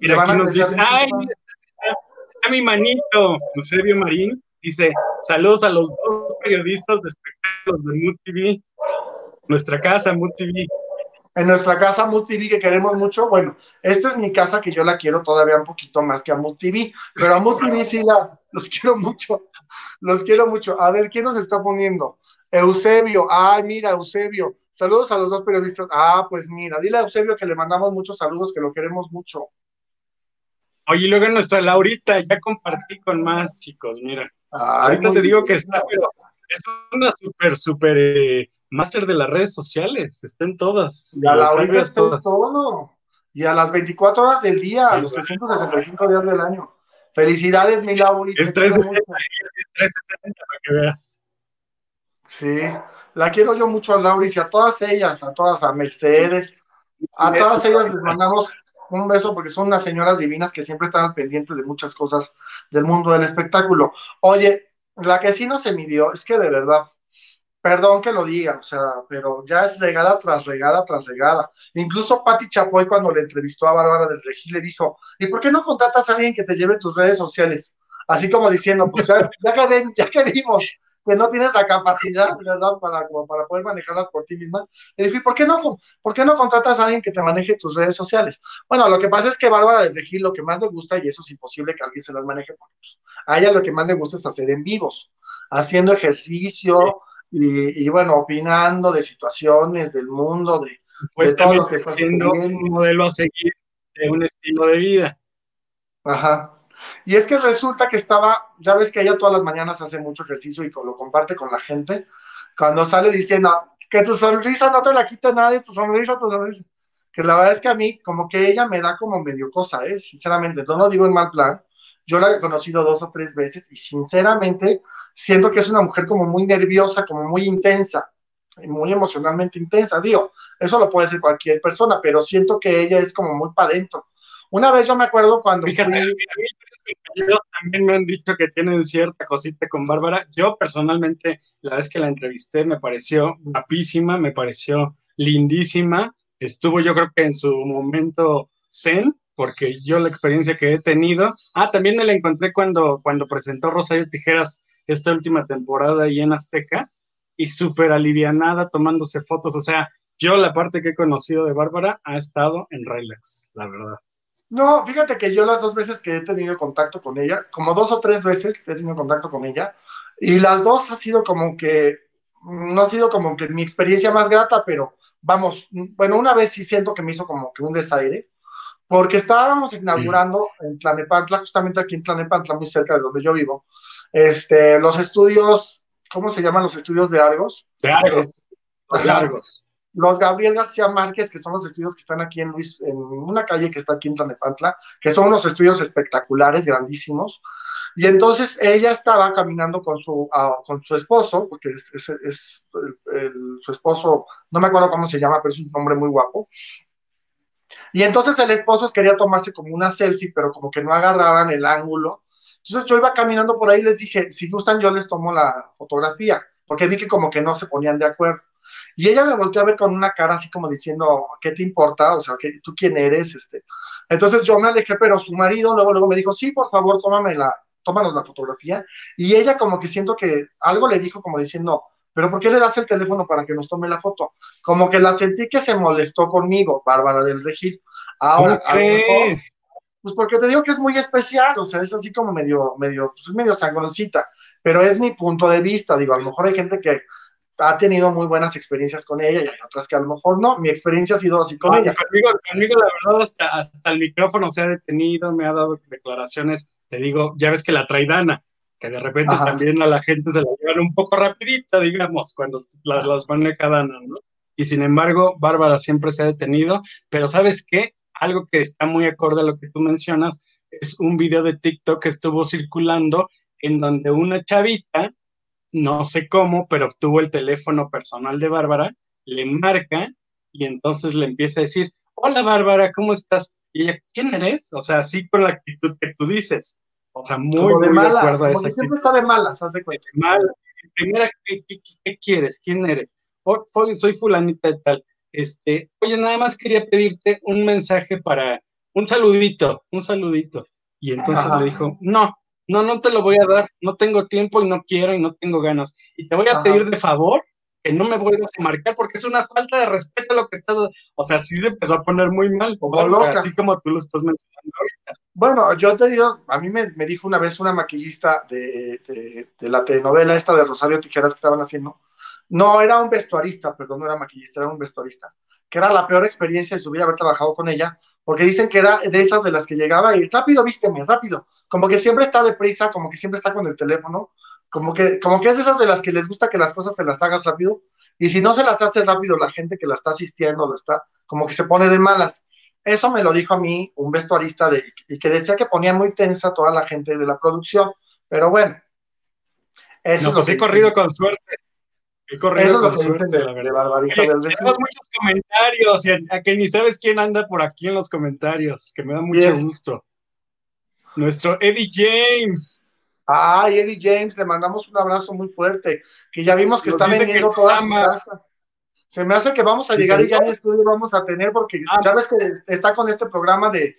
Mira, aquí nos dice, ¡ay! Está, mi manito, Eusebio Marín, dice, saludos a los dos periodistas de espectáculos de MUTV, nuestra casa MUTV en nuestra casa MultiV que queremos mucho. Bueno, esta es mi casa que yo la quiero todavía un poquito más que a MultiV, pero a MultiV sí la, los quiero mucho, los quiero mucho. A ver, ¿quién nos está poniendo? Eusebio, ay, mira, Eusebio. Saludos a los dos periodistas. Ah, pues mira, dile a Eusebio que le mandamos muchos saludos, que lo queremos mucho. Oye, y luego nuestra Laurita, ya compartí con más chicos, mira. Ahorita te digo que está, pero es una súper, súper eh, máster de las redes sociales, estén todas. Y a la hora está todo. Y a las 24 horas del día, a los 365 días del año. Felicidades, mi Lauri. Es 360, <laughs> para que veas. Sí, la quiero yo mucho a Lauris y a todas ellas, a todas, a Mercedes, a todas ellas les mandamos un beso porque son unas señoras divinas que siempre están al pendiente de muchas cosas del mundo del espectáculo. Oye, la que sí no se midió, es que de verdad, perdón que lo diga, o sea, pero ya es regada tras regada tras regada. Incluso Patti Chapoy cuando le entrevistó a Bárbara del Regil le dijo, ¿y por qué no contratas a alguien que te lleve tus redes sociales? Así como diciendo, pues ya, que, ven, ya que vimos que no tienes la capacidad, ¿verdad?, para, para poder manejarlas por ti misma. Y dije, ¿por qué, no, ¿por qué no contratas a alguien que te maneje tus redes sociales? Bueno, lo que pasa es que Bárbara del Regil lo que más le gusta, y eso es imposible que alguien se las maneje, porque pues, a ella lo que más le gusta es hacer en vivos, haciendo ejercicio y, bueno, opinando de situaciones del mundo, de, de todo lo que está haciendo un modelo a seguir de un estilo de vida. Ajá. Y es que resulta que estaba, ya ves que ella todas las mañanas hace mucho ejercicio y lo comparte con la gente, cuando sale diciendo que tu sonrisa no te la quita nadie, tu sonrisa, tu sonrisa. Que la verdad es que a mí, como que ella me da como medio cosa, ¿eh? Sinceramente, no lo digo en mal plan. Yo la he conocido dos o tres veces y sinceramente siento que es una mujer como muy nerviosa, como muy intensa, muy emocionalmente intensa. Digo, eso lo puede ser cualquier persona, pero siento que ella es como muy para adentro. Una vez yo me acuerdo cuando Fíjate, ellos también me han dicho que tienen cierta cosita con Bárbara. Yo personalmente, la vez que la entrevisté, me pareció guapísima, me pareció lindísima. Estuvo yo creo que en su momento zen, porque yo la experiencia que he tenido. Ah, también me la encontré cuando, cuando presentó Rosario Tijeras esta última temporada ahí en Azteca y súper alivianada tomándose fotos. O sea, yo la parte que he conocido de Bárbara ha estado en relax, la verdad. No, fíjate que yo las dos veces que he tenido contacto con ella, como dos o tres veces he tenido contacto con ella, y las dos ha sido como que, no ha sido como que mi experiencia más grata, pero vamos, bueno, una vez sí siento que me hizo como que un desaire, porque estábamos inaugurando en Tlanepantla, justamente aquí en Tlanepantla, muy cerca de donde yo vivo, este, los estudios, ¿cómo se llaman los estudios de Argos? De Argos. de Argos los Gabriel García Márquez, que son los estudios que están aquí en Luis, en una calle que está aquí en Tlanepantla, que son unos estudios espectaculares, grandísimos. Y entonces ella estaba caminando con su, ah, con su esposo, porque es, es, su esposo, no me acuerdo cómo se llama, pero es un hombre muy guapo. Y entonces el esposo quería tomarse como una selfie, pero como que no agarraban el ángulo. Entonces yo iba caminando por ahí y les dije, si gustan yo les tomo la fotografía, porque vi que como que no se ponían de acuerdo. Y ella me volteó a ver con una cara así como diciendo, ¿qué te importa? O sea, ¿tú quién eres? Este. Entonces yo me alejé, pero su marido luego, luego me dijo, sí, por favor, tómame la, tómanos la fotografía. Y ella como que siento que algo le dijo como diciendo, pero ¿por qué le das el teléfono para que nos tome la foto? Como que la sentí que se molestó conmigo, Bárbara del Regil. Ahora, pues porque te digo que es muy especial, o sea, es así como medio, medio, pues medio sangroncita, pero es mi punto de vista, digo, a lo mejor hay gente que ha tenido muy buenas experiencias con ella y hay otras que a lo mejor no. Mi experiencia ha sido así con ella. Conmigo, conmigo, la verdad, hasta, hasta, el micrófono se ha detenido, me ha dado declaraciones, te digo, ya ves que la traidana, que de repente también a la gente se la llevan un poco rapidita, digamos, cuando las, las maneja Dana, ¿no? Y sin embargo, Bárbara siempre se ha detenido, pero ¿sabes qué? Algo que está muy acorde a lo que tú mencionas es un video de TikTok que estuvo circulando en donde una chavita no sé cómo, pero obtuvo el teléfono personal de Bárbara, le marca y entonces le empieza a decir, hola Bárbara, ¿cómo estás? Y ella, ¿quién eres? O sea, así con la actitud que tú dices. O sea, muy, de, muy malas, de acuerdo a esa actitud. Siempre está de malas, hace cuenta. De malas. Primera, ¿qué, ¿qué, qué, quieres? ¿Quién eres? Oh, soy fulanita de tal. Este, oye, nada más quería pedirte un mensaje para, un saludito, un saludito. Y entonces Ajá. le dijo, no, no, no te lo voy a dar, no tengo tiempo y no quiero y no tengo ganas. Y te voy a Ajá. pedir de favor que no me vuelvas a marcar porque es una falta de respeto a lo que estás, o sea, sí se empezó a poner muy mal, como loca. así como tú lo estás mencionando ahorita. Bueno, yo te digo, a mí me, me dijo una vez una maquillista de, de, de, la telenovela esta de Rosario Tijeras que estaban haciendo, no, era un vestuarista, perdón, no era maquillista, era un vestuarista, que era la peor experiencia de su vida haber trabajado con ella, porque dicen que era de esas de las que llegaba y rápido, vísteme, rápido, como que siempre está deprisa, como que siempre está con el teléfono, como que, como que es esas de las que les gusta que las cosas se las hagas rápido, y si no se las hace rápido la gente que la está asistiendo, la está, como que se pone de malas. Eso me lo dijo a mí un vestuarista de, y que decía que ponía muy tensa toda la gente de la producción, pero bueno. Eso no, pues he corrido con suerte. He corrido eso es lo que suerte, dicen de, Barbarita Oye, del tenemos muchos comentarios, y a, a, que ni sabes quién anda por aquí en los comentarios, que me da mucho Yes. gusto. Nuestro Eddie James. Ay, Eddie James, le mandamos un abrazo muy fuerte, que ya vimos que Nos está vendiendo que toda su ama. casa. Se me hace que vamos a llegar y ya en estudio vamos a tener, porque Ah. ya ves que está con este programa de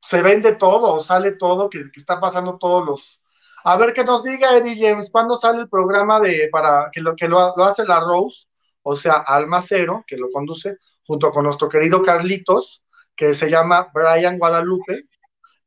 se vende todo, sale todo, que, que está pasando todos los. A ver que nos diga Eddie James, ¿cuándo sale el programa de para que lo que lo, lo hace la Rose? O sea, Alma Cero, que lo conduce, junto con nuestro querido Carlitos, que se llama Brian Guadalupe,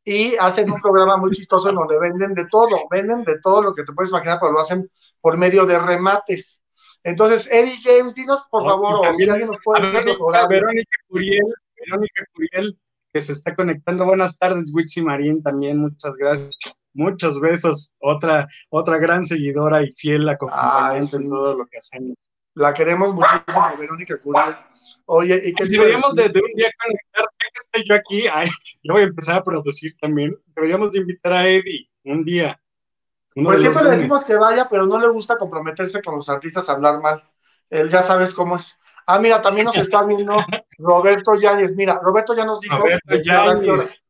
y hacen un programa muy chistoso en donde venden de todo, venden de todo lo que te puedes imaginar, pero lo hacen por medio de remates. Entonces, Eddie James, dinos por Oh, favor, y o si también alguien nos puede decir los horarios. Verónica Curiel, Verónica Curiel, que se está conectando. Buenas tardes, Wixi Marín, también muchas gracias. Muchos besos. Otra, otra gran seguidora y fiel acompañante en sí. todo lo que hacemos. La queremos muchísimo, Verónica Curiel. Oye, ¿y a deberíamos de, un día conectar, ya que estoy yo aquí, ay, <laughs> yo voy a empezar a producir también. Deberíamos de invitar a Eddie un día. Pues siempre le decimos que vaya, pero no le gusta comprometerse con los artistas a hablar mal. Él ya sabes cómo es. Ah, mira, también nos está viendo <laughs> Roberto Yáñez. Mira, Roberto ya nos dijo. Roberto. Yáñez.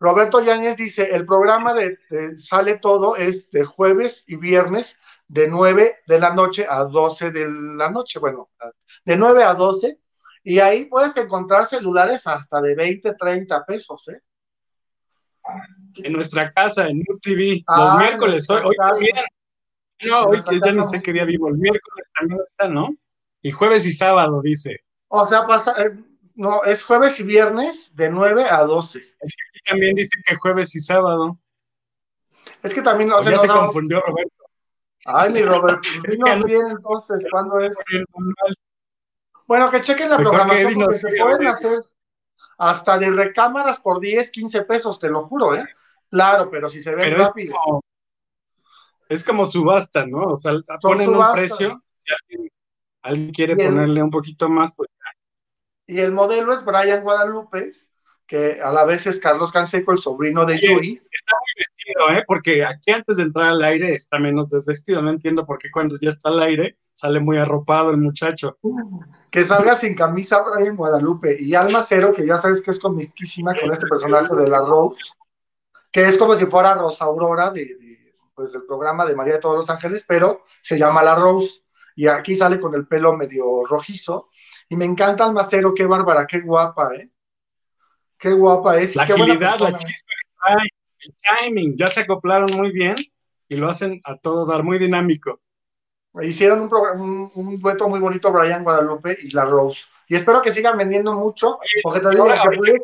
Roberto Yáñez dice, el programa de, de Sale Todo es de jueves y viernes de 9 de la noche a 12 de la noche, bueno, de 9 a 12, y ahí puedes encontrar celulares hasta de 20, 30 pesos, ¿eh? En nuestra casa, en UTV, Ah, los miércoles, hoy, hoy también. No, hoy ya no. sé qué día vivo. El miércoles también está, ¿no? Y jueves y sábado, dice. O sea, pasa, eh, no, es jueves y viernes de 9 a 12. Es que aquí también dice que jueves y sábado. Es que también, o O sea, ya nos se confundió Roberto. Ay, mi Robert, <laughs> que dinos no- bien entonces, ¿cuándo es? Bueno, que chequen la Mejor que programación Eddie porque se pueden hacer hasta de recámaras por 10, 15 pesos, te lo juro, ¿eh? Claro, pero si se es rápido. como, es como subasta, ¿no? O sea, ponen un precio. Si alguien, alguien quiere Bien. ponerle un poquito más, pues Y el modelo es Brian Guadalupe, que a la vez es Carlos Canseco, el sobrino de Oye, Yuri. está muy vestido, ¿eh? Porque aquí antes de entrar al aire está menos desvestido. No entiendo por qué cuando ya está al aire sale muy arropado el muchacho. Que salga sin camisa Brian Guadalupe. Y Alma Cero, que ya sabes que es comiquísima con este personaje de la Rose, que es como si fuera Rosa Aurora de, de, pues, del programa de María de todos los Ángeles, pero se llama la Rose. Y aquí sale con el pelo medio rojizo. Y me encanta Alma Cero, qué bárbara, qué guapa, ¿eh? Qué guapa es. La qué agilidad, la chispa el timing, ya se acoplaron muy bien y lo hacen a todo dar, muy dinámico. Hicieron un, un, dueto muy bonito Brian Guadalupe y la Rose. Y espero que sigan vendiendo mucho, porque te digo que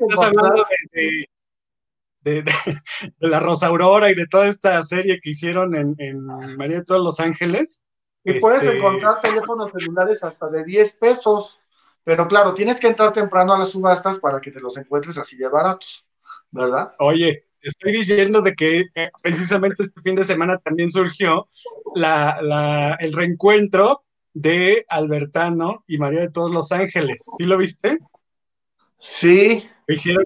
estás hablando de, de, <laughs> la Rosa Aurora y de toda esta serie que hicieron en, en María de todos los Ángeles. Y puedes este, encontrar teléfonos celulares hasta de 10 pesos, pero claro, tienes que entrar temprano a las subastas para que te los encuentres así de baratos, ¿verdad? Oye, te estoy diciendo de que eh, precisamente este fin de semana también surgió la, el reencuentro de Albertano y María de todos los Ángeles. ¿Sí lo viste? Sí. hicieron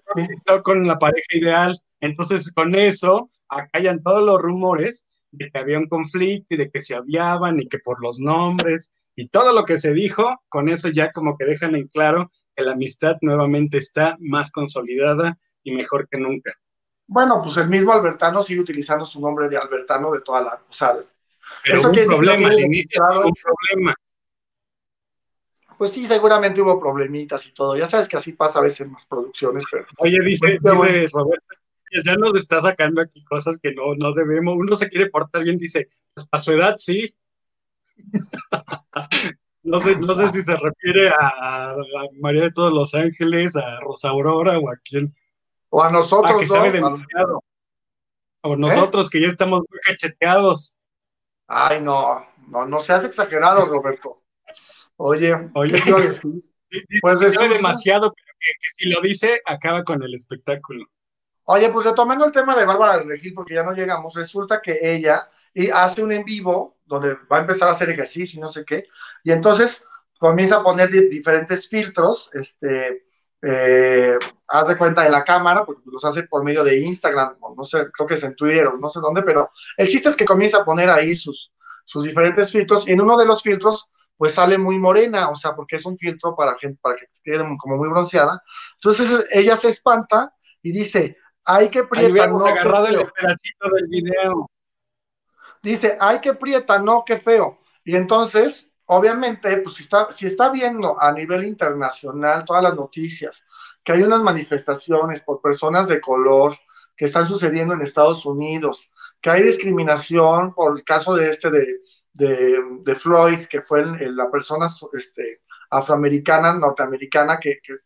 con la pareja ideal. Entonces, con eso, acallan todos los rumores de que había un conflicto y de que se odiaban y que por los nombres y todo lo que se dijo, con eso ya como que dejan en claro que la amistad nuevamente está más consolidada y mejor que nunca. Bueno, pues el mismo Albertano sigue utilizando su nombre de Albertano de toda la... O sea, Pero eso un problema, al inicio un problema. Pues sí, seguramente hubo problemitas y todo. Ya sabes que así pasa a veces en las producciones, pero... Oye, dice, dice Roberto, ya nos está sacando aquí cosas que no, no debemos. Uno se quiere portar bien, dice, pues a su edad sí. No, sé, no sé si se refiere a, María de todos los Ángeles, a Rosa Aurora o a quién. O a nosotros. A que sabe demasiado. O nosotros que ya estamos muy cacheteados. Ay, no, no, no seas exagerado, Roberto. Oye, Oye, <laughs> pues sabe demasiado, pero que, si lo dice, acaba con el espectáculo. Oye, pues retomando el tema de Bárbara de Regil, porque ya no llegamos, resulta que ella hace un en vivo donde va a empezar a hacer ejercicio y no sé qué, y entonces comienza a poner diferentes filtros, este, eh, haz de cuenta de la cámara, porque los hace por medio de Instagram, no sé, creo que es en Twitter o no sé dónde, pero el chiste es que comienza a poner ahí sus, sus diferentes filtros, y en uno de los filtros, pues sale muy morena, o sea, porque es un filtro para, gente, para que quede como muy bronceada. Entonces ella se espanta y dice, hay que prieta, no agarrado el pedacito del video. Dice, hay que prieta, no, qué feo. Y entonces, obviamente, pues si está, si está viendo a nivel internacional todas las noticias, que hay unas manifestaciones por personas de color que están sucediendo en Estados Unidos, que hay discriminación por el caso de este de, de, Floyd, que fue la persona este, afroamericana, norteamericana, que, que,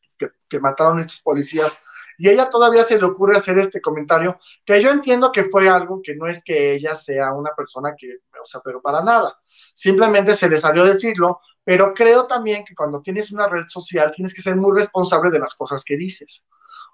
que mataron a estos policías y ella todavía se le ocurre hacer este comentario, que yo entiendo que fue algo que no es que ella sea una persona que, o sea, pero para nada, simplemente se le salió decirlo, pero creo también que cuando tienes una red social tienes que ser muy responsable de las cosas que dices.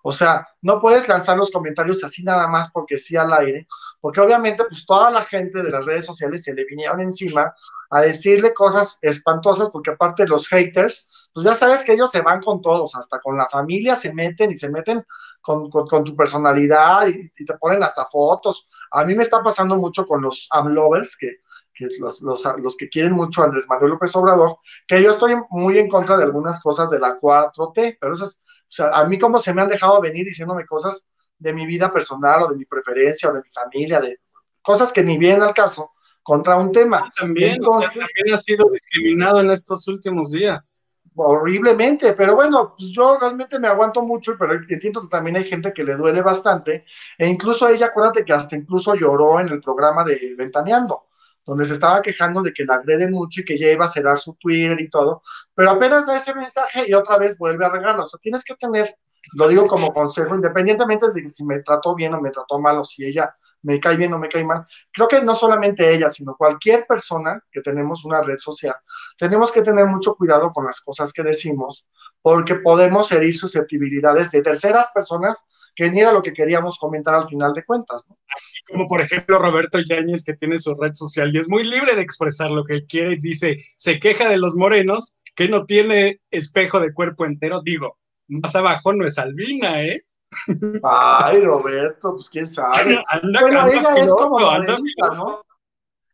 O sea, no puedes lanzar los comentarios así nada más porque sí al aire, porque obviamente pues toda la gente de las redes sociales se le vinieron encima a decirle cosas espantosas, porque aparte los haters, pues ya sabes que ellos se van con todos, hasta con la familia se meten y se meten con, tu personalidad y, te ponen hasta fotos. A mí me está pasando mucho con los amlovers, que, que los, los, los, que quieren mucho a Andrés Manuel López Obrador, que yo estoy muy en contra de algunas cosas de la 4T, pero eso es sea, a mí como se me han dejado venir diciéndome cosas de mi vida personal o de mi preferencia o de mi familia, de cosas que ni vienen al caso, contra un tema. También, también ha sido discriminado en estos últimos días. Horriblemente, pero bueno, pues yo realmente me aguanto mucho, pero entiendo que también hay gente que le duele bastante, e incluso ella, acuérdate que hasta incluso lloró en el programa de Ventaneando donde se estaba quejando de que la agreden mucho y que ya iba a cerrar su Twitter y todo, pero apenas da ese mensaje y otra vez vuelve a regarlo. O sea, tienes que tener, lo digo como consejo, independientemente de si me trató bien o me trató mal o si ella me cae bien o me cae mal. Creo que no solamente ella, sino cualquier persona que tenemos una red social, tenemos que tener mucho cuidado con las cosas que decimos, porque podemos herir susceptibilidades de terceras personas que ni era lo que queríamos comentar al final de cuentas. ¿no? Como por ejemplo Roberto Yáñez, que tiene su red social y es muy libre de expresar lo que él quiere y dice, se queja de los morenos, que no tiene espejo de cuerpo entero. Digo, más abajo no es albina, ¿eh? Ay, Roberto, pues quién sabe. <laughs> bueno, ella es como ¿no?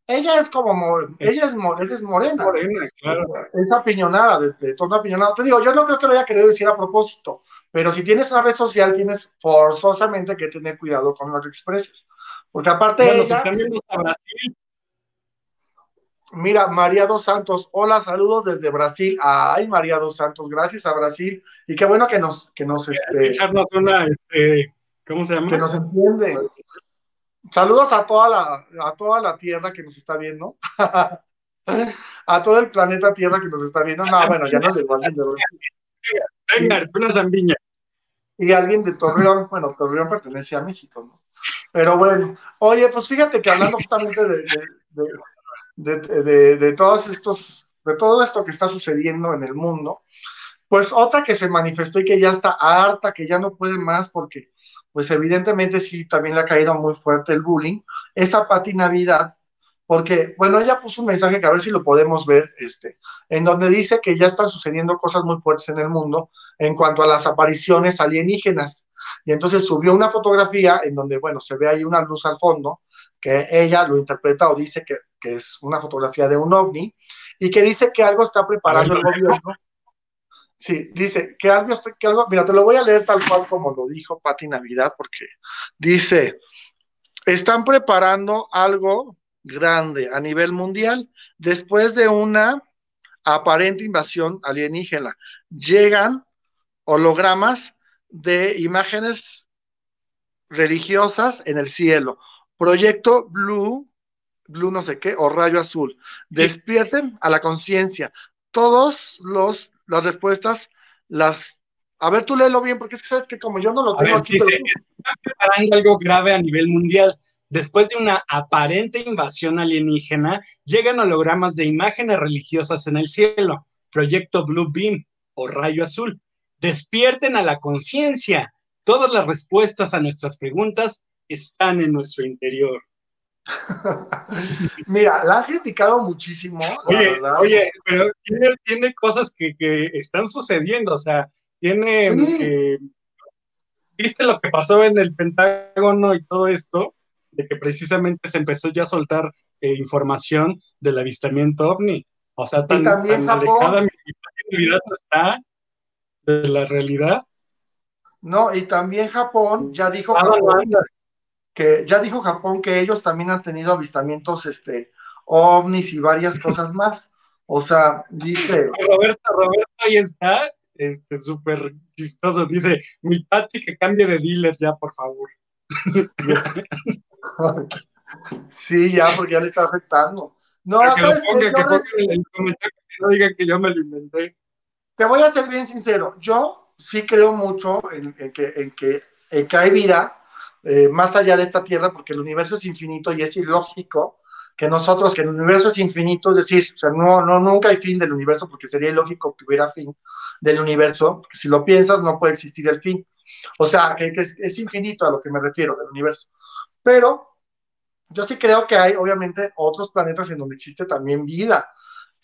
Ella es como, ella es, ella es morena. morena claro. Es apiñonada, de, de tono apiñonado. Te digo, yo no creo que lo haya querido decir a propósito, pero si tienes una red social, tienes forzosamente que tener cuidado con lo que expreses. Porque aparte de ella, Brasil. Mira, María dos Santos, hola, saludos desde Brasil. Ay, María dos Santos, gracias a Brasil. Y qué bueno que nos, que nos, este, este, ¿cómo se llama? Que nos entiende. Saludos a toda la, a toda la tierra que nos está viendo. <laughs> a todo el planeta Tierra que nos está viendo. No, bueno, ya no llegó alguien de Venga, una zambiña. Y alguien de Torreón, bueno, Torreón pertenece a México, ¿no? Pero bueno, oye, pues fíjate que hablando justamente de, de, de, de, todos estos, de todo esto que está sucediendo en el mundo, pues otra que se manifestó y que ya está harta, que ya no puede más porque, pues evidentemente sí, también le ha caído muy fuerte el bullying, es a Pati Navidad, porque, bueno, ella puso un mensaje que a ver si lo podemos ver, este, en donde dice que ya están sucediendo cosas muy fuertes en el mundo en cuanto a las apariciones alienígenas. Y entonces subió una fotografía en donde, bueno, se ve ahí una luz al fondo, que ella lo interpreta o dice que, que es una fotografía de un ovni, y que dice que algo está preparando el gobierno. Sí, dice que algo, que algo, mira, te lo voy a leer tal cual como lo dijo Pati Navidad, porque dice, están preparando algo grande a nivel mundial después de una aparente invasión alienígena. Llegan hologramas de imágenes religiosas en el cielo. Proyecto Blue, Blue no sé qué, o rayo azul. Despierten a la conciencia. Todos los las respuestas las a ver, tú léelo bien, porque es que sabes que como yo no lo tengo aquí. Dice, preparando algo grave a nivel mundial. Después de una aparente invasión alienígena, llegan hologramas de imágenes religiosas en el cielo, proyecto Blue Beam o rayo azul. Despierten a la conciencia. Todas las respuestas a nuestras preguntas están en nuestro interior. <laughs> Mira, la han criticado muchísimo. Oye, oye pero tiene, cosas que, están sucediendo, o sea, tiene... ¿Viste lo que pasó en el Pentágono y todo esto? de que precisamente se empezó ya a soltar eh, información del avistamiento ovni. O sea, tan, también alejada mi realidad está de la realidad. No, y también Japón ya dijo ah, Japón, que ya dijo Japón que ellos también han tenido avistamientos este ovnis y varias cosas más. O sea, dice. <laughs> Roberto, Roberto ahí está, este súper chistoso. Dice, mi Pati que cambie de dealer ya, por favor. <laughs> sí, ya, porque ya le está afectando. No, que ¿sabes que, no digan que yo me lo inventé. Te voy a ser bien sincero, yo sí creo mucho en, que, en, que, en que hay vida eh, más allá de esta Tierra, porque el universo es infinito y es ilógico que nosotros, que el universo es infinito, es decir, o sea, no, no, nunca hay fin del universo, porque sería ilógico que hubiera fin del universo, porque si lo piensas no puede existir el fin. O sea, que, es, es, infinito a lo que me refiero del universo. Pero yo sí creo que hay, obviamente, otros planetas en donde existe también vida.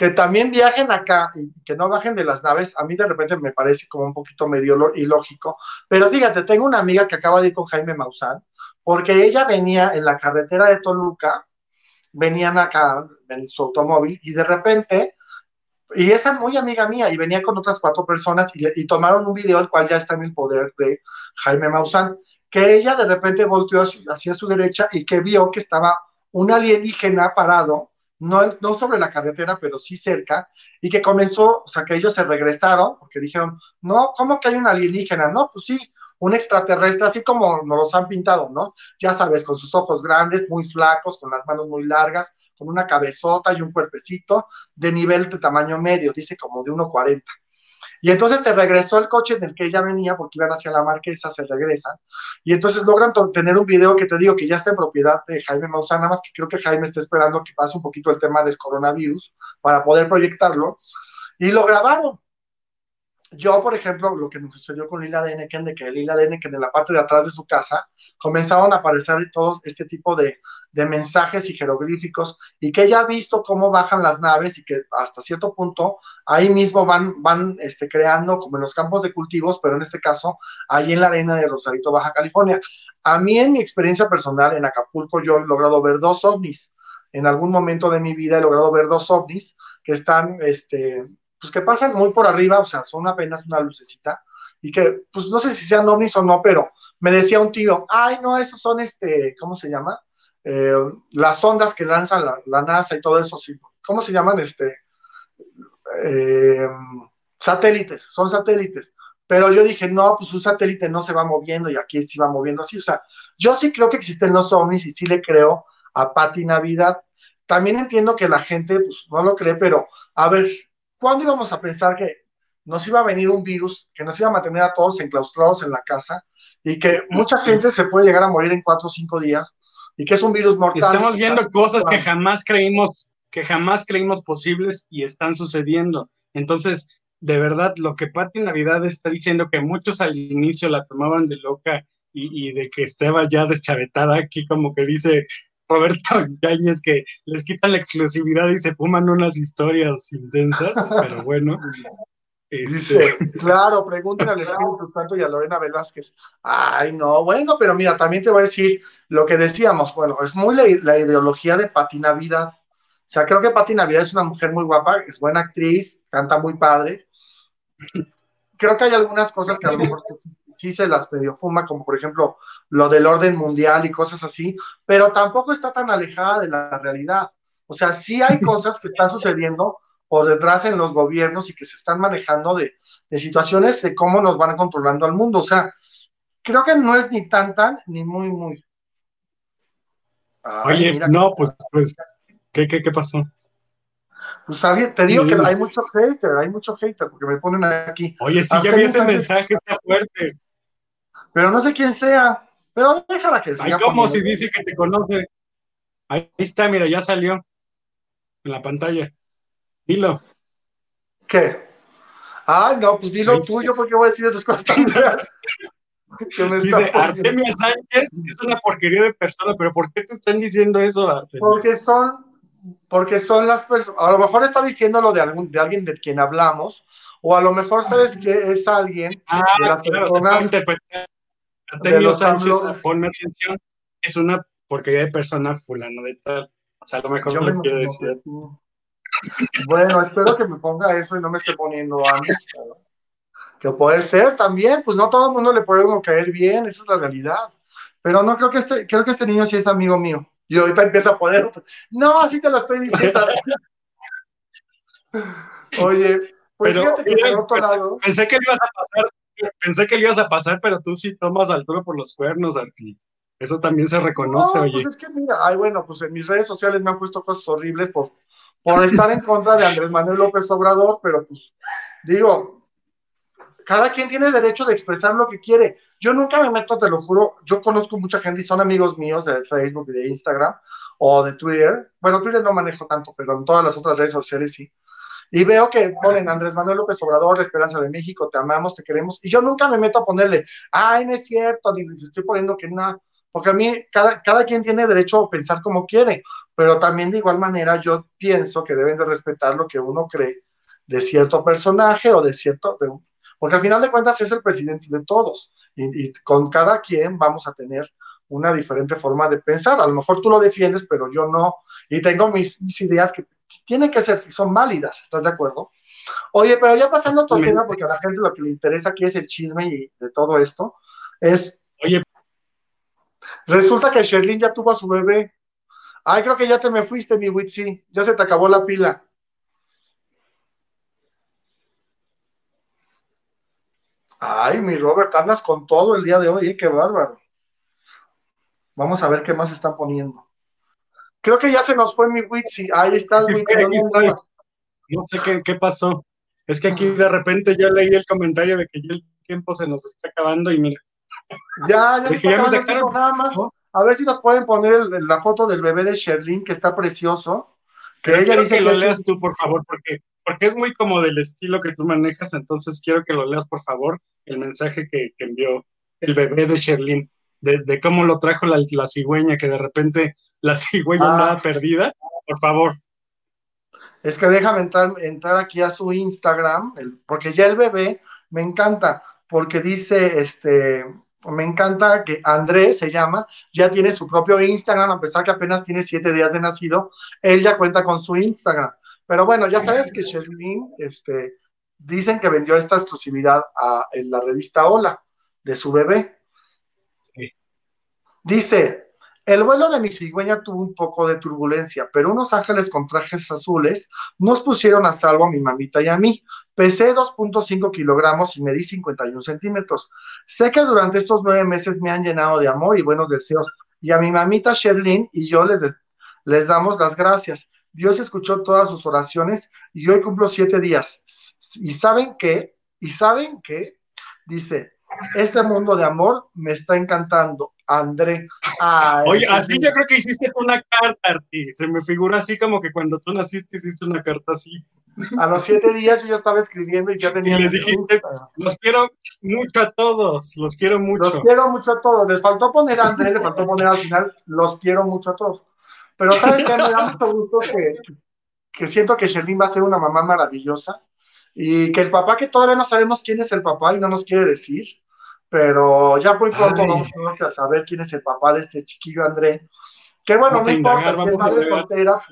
Que también viajen acá y que no bajen de las naves, a mí de repente me parece como un poquito medio ilógico. Pero fíjate, tengo una amiga que acaba de ir con Jaime Maussan, porque ella venía en la carretera de Toluca, venían acá en su automóvil y de repente, y esa muy amiga mía, y venía con otras cuatro personas y, y tomaron un video, el cual ya está en el poder de Jaime Maussan que ella de repente volteó hacia su derecha y que vio que estaba un alienígena parado, no, no sobre la carretera, pero sí cerca, y que comenzó, o sea, que ellos se regresaron, porque dijeron, no, ¿cómo que hay un alienígena? No, pues sí, un extraterrestre, así como nos los han pintado, ¿no? Ya sabes, con sus ojos grandes, muy flacos, con las manos muy largas, con una cabezota y un cuerpecito de nivel de tamaño medio, dice como de 1,40. Y entonces se regresó el coche en el que ella venía, porque iban hacia la marquesa, se regresan. Y entonces logran tener un video que te digo que ya está en propiedad de Jaime Maussan, nada más que creo que Jaime está esperando que pase un poquito el tema del coronavirus para poder proyectarlo. Y lo grabaron. Yo, por ejemplo, lo que nos sucedió con Lila Deneken, de que Lila Deneken en la parte de atrás de su casa comenzaron a aparecer todos este tipo de, de mensajes y jeroglíficos y que ella ha visto cómo bajan las naves y que hasta cierto punto ahí mismo van, van este, creando como en los campos de cultivos, pero en este caso ahí en la arena de Rosarito, Baja California. A mí en mi experiencia personal en Acapulco yo he logrado ver dos ovnis. En algún momento de mi vida he logrado ver dos ovnis que están, este, pues que pasan muy por arriba, o sea, son apenas una lucecita y que, pues no sé si sean ovnis o no, pero me decía un tío, ay, no, esos son, este, ¿cómo se llama? Eh, las ondas que lanza la, NASA y todo eso, ¿cómo se llaman? Este, eh, satélites, son satélites. Pero yo dije, no, pues un satélite no se va moviendo y aquí se va moviendo así. O sea, yo sí creo que existen los ovnis y sí le creo a Patti Navidad. también entiendo que la gente pues, no lo cree, pero a ver, ¿cuándo íbamos a pensar que nos iba a venir un virus que nos iba a mantener a todos enclaustrados en la casa y que mucha gente se puede llegar a morir en cuatro o cinco días y que es un virus mortal? Estamos viendo cosas que jamás creímos que jamás creímos posibles y están sucediendo. Entonces, de verdad, lo que Pati Navidad está diciendo, que muchos al inicio la tomaban de loca y, de que estaba ya deschavetada aquí, como que dice Roberto <laughs> Yáñez, que les quitan la exclusividad y se fuman unas historias intensas, pero bueno. <laughs> Dice, este, claro, pregúntenle al Espíritu Santo y a Lorena Velázquez. Ay, no, bueno, pero mira, también te voy a decir lo que decíamos, bueno, es muy la, la ideología de Pati Navidad. O sea, creo que Pati Navidad es una mujer muy guapa, es buena actriz, canta muy padre, creo que hay algunas cosas que a lo mejor sí se las medio fuma, como por ejemplo lo del orden mundial y cosas así, pero tampoco está tan alejada de la realidad. O sea, sí hay cosas que están sucediendo por detrás en los gobiernos y que se están manejando de, situaciones de cómo nos van controlando al mundo. O sea, creo que no es ni tan tan ni muy muy. Oye, no, pues, pues, ¿qué, qué, qué pasó? Pues te digo que hay mucho hater, hay mucho hater, porque me ponen aquí. Oye, sí, ya vi ese mensaje, está fuerte. Pero no sé quién sea. Pero déjala que sea. Ay, como si dice que te conoce. Ahí está, mira, ya salió en la pantalla. Dilo. ¿Qué? Ay, no, pues dilo tuyo, porque voy a decir esas cosas tan <laughs> me Dice, Artemia Sánchez es una porquería de persona, pero ¿por qué te están diciendo eso, Artemia? Porque son porque son las personas, a lo mejor está diciéndolo de, algún, de alguien de quien hablamos, o a lo mejor sabes que es alguien ah, de las personas. Artemio Sánchez, ponme atención, es una porquería de persona fulano de tal. O sea, a lo mejor no lo quiere decir. Bueno, espero que me ponga eso y no me esté poniendo a mí. Que puede ser también, pues no todo el mundo le puede uno caer bien, esa es la realidad. Pero no creo que este, creo que este niño sí es amigo mío. Y ahorita empieza a poner, no, así te lo estoy diciendo. <laughs> Oye, pues fíjate que por otro lado. Pensé que le ibas a pasar, pensé que le ibas a pasar, pero tú sí tomas altura por los cuernos, Arti. Eso también se reconoce, no, oye. Pues es que mira, ay, bueno, pues en mis redes sociales me han puesto cosas horribles por, por estar en contra de Andrés Manuel López Obrador, pero pues digo, cada quien tiene derecho de expresar lo que quiere. Yo nunca me meto, te lo juro, yo conozco mucha gente y son amigos míos de Facebook y de Instagram o de Twitter. Bueno, Twitter no manejo tanto, pero en todas las otras redes sociales sí. Y veo que ponen Andrés Manuel López Obrador, la Esperanza de México, te amamos, te queremos. Y yo nunca me meto a ponerle, ay, no es cierto, ni les estoy poniendo que nada. Porque a mí, cada, cada quien tiene derecho a pensar como quiere, pero también de igual manera yo pienso que deben de respetar lo que uno cree de cierto personaje o de cierto, porque al final de cuentas es el presidente de todos y, con cada quien vamos a tener una diferente forma de pensar. A lo mejor tú lo defiendes, pero yo no. Y tengo mis, ideas que tienen que ser, son válidas, ¿estás de acuerdo? Oye, pero ya pasando a otro tema, porque a la gente lo que le interesa aquí es el chisme y de todo esto, es... Oye. Resulta que Sherlyn ya tuvo a su bebé. Ay, creo que ya te me fuiste, mi Witsi. Ya se te acabó la pila. Ay, mi Robert, andas con todo el día de hoy, ¿eh? qué bárbaro. Vamos a ver qué más están poniendo. Creo que ya se nos fue mi Witsi. Ahí está Witsi. No sé qué, qué, pasó. Es que aquí de repente ya leí el comentario de que ya el tiempo se nos está acabando y mira. Ya, ya, se está acabando nada más. A ver si nos pueden poner la foto del bebé de Sherlyn, que está precioso. Que ella dice que, lo leas tú, por favor, porque, porque es muy como del estilo que tú manejas, entonces quiero que lo leas, por favor el mensaje que, envió el bebé de Sherlyn, de, cómo lo trajo la, cigüeña, que de repente la <laughs> cigüeña ah. andaba perdida. Por favor. Es que déjame entrar, entrar aquí a su Instagram, porque ya el bebé me encanta, porque dice, este, me encanta que Andrés se llama, ya tiene su propio Instagram, a pesar que apenas tiene siete días de nacido, él ya cuenta con su Instagram. Pero bueno, ya sabes que Sherlyn, este, dicen que vendió esta exclusividad a, en la revista Hola de su bebé. Dice, el vuelo de mi cigüeña tuvo un poco de turbulencia, pero unos ángeles con trajes azules nos pusieron a salvo a mi mamita y a mí. Pesé 2.5 kilogramos y medí 51 centímetros. Sé que durante estos nueve meses me han llenado de amor y buenos deseos. Y a mi mamita Sherlyn y yo les, les damos las gracias. Dios escuchó todas sus oraciones y hoy cumplo siete días. Y saben qué, y saben qué, dice, este mundo de amor me está encantando. André. Oye, así yo creo que hiciste una carta, Arti. Se me figura así como que cuando tú naciste hiciste una carta así. A los siete días yo ya estaba escribiendo y ya tenía. Y les dijiste, los quiero mucho a todos, los quiero mucho. Los quiero mucho a todos. Les faltó poner a André, le faltó poner al final, los quiero mucho a todos. Pero sabes que me da mucho gusto que, que siento que Sherlyn va a ser una mamá maravillosa y que el papá, que todavía no sabemos quién es el papá y no nos quiere decir, pero ya muy pronto vamos a saber quién es el papá de este chiquillo André. Que bueno, no importa si es madre soltera,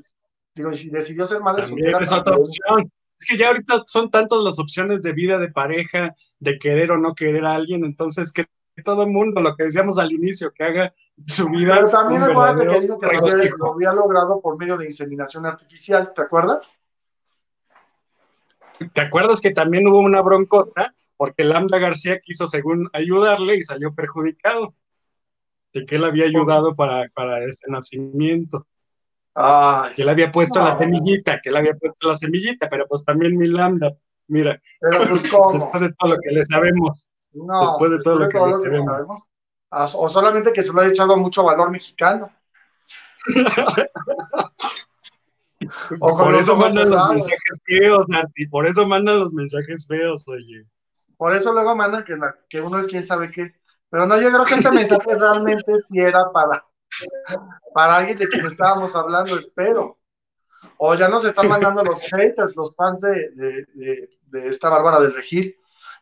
digo, si decidió ser madre soltera. Es otra opción. Es que ya ahorita son tantas las opciones de vida, de pareja, de querer o no querer a alguien, entonces que todo el mundo, lo que decíamos al inicio, que haga su vida. Pero también acuérdate que dijo que lo había, logrado por medio de inseminación artificial, ¿te acuerdas? ¿Te acuerdas que también hubo una broncota? Porque Lambda García quiso, según, ayudarle y salió perjudicado. De que él había ayudado para, para este nacimiento. que él había puesto la semillita, que él había puesto la semillita, pero pues también mi Lambda, mira, pero pues, <laughs> después de todo lo que le sabemos, después de todo lo que, le sabemos. O solamente que se lo ha echado mucho valor mexicano. <laughs> por eso mandan los mensajes feos, Nanti, por eso mandan los mensajes feos, oye. Por eso luego mandan que, que uno es quien sabe qué. Pero no, yo creo que este <laughs> mensaje realmente sí era para, para alguien de quien estábamos hablando, espero. O ya nos están mandando los haters, los fans de, de, de, esta Bárbara del Regil.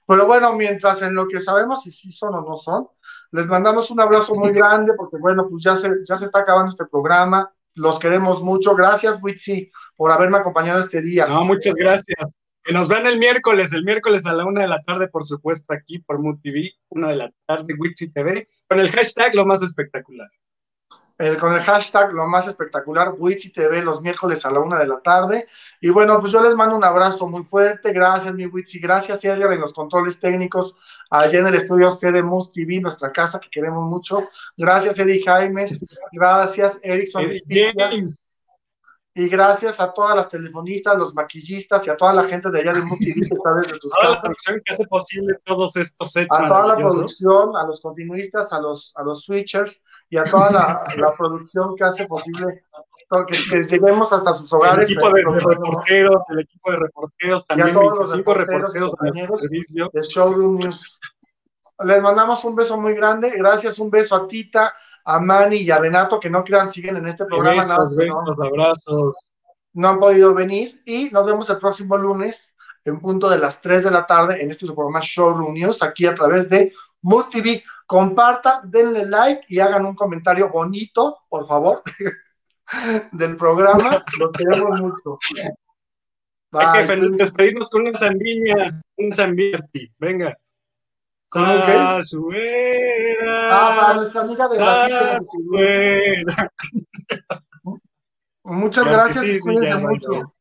Pero bueno, mientras en lo que sabemos si sí son o no son, les mandamos un abrazo muy grande porque bueno, pues ya se, ya se está acabando este programa los queremos mucho. Gracias, Witsi, por haberme acompañado este día. No, muchas gracias. Que nos vean el miércoles, el miércoles a la una de la tarde, por supuesto, aquí por MUTV, una de la tarde, Witsi TV, con el hashtag lo más espectacular con el hashtag lo más espectacular, Witsi TV, los miércoles a la una de la tarde. Y bueno, pues yo les mando un abrazo muy fuerte. Gracias, mi Witsi. Gracias, Edgar, en los controles técnicos, allá en el estudio CD Mus TV, nuestra casa que queremos mucho. Gracias, Eddie Jaimes. Gracias, Erickson. Y gracias a todas las telefonistas, los maquillistas y a toda la gente de allá de Multiví que está desde sus casas. la producción que hace posible todos estos hechos. A toda la producción, a los continuistas, a los, a los switchers y a toda la, la producción que hace posible que, que, lleguemos hasta sus hogares. El equipo de, reporteros, el equipo de reporteros también, y a todos los reporteros, reporteros servicio. de Showroom News. Les mandamos un beso muy grande. Gracias, un beso a Tita, a Manny y a Renato, que no crean, siguen en este programa. Besos, besos, no, abrazos. No han podido venir y nos vemos el próximo lunes en punto de las 3 de la tarde en este programa Showroom News, aquí a través de Mood TV. Compartan, denle like y hagan un comentario bonito, por favor, <laughs> del programa. Lo queremos mucho. <laughs> Hay que despedirnos con una zambiña, un zambiarti. Venga. Ah, para nuestra amiga de Brasil. <laughs> Muchas gracias y cuídense mucho.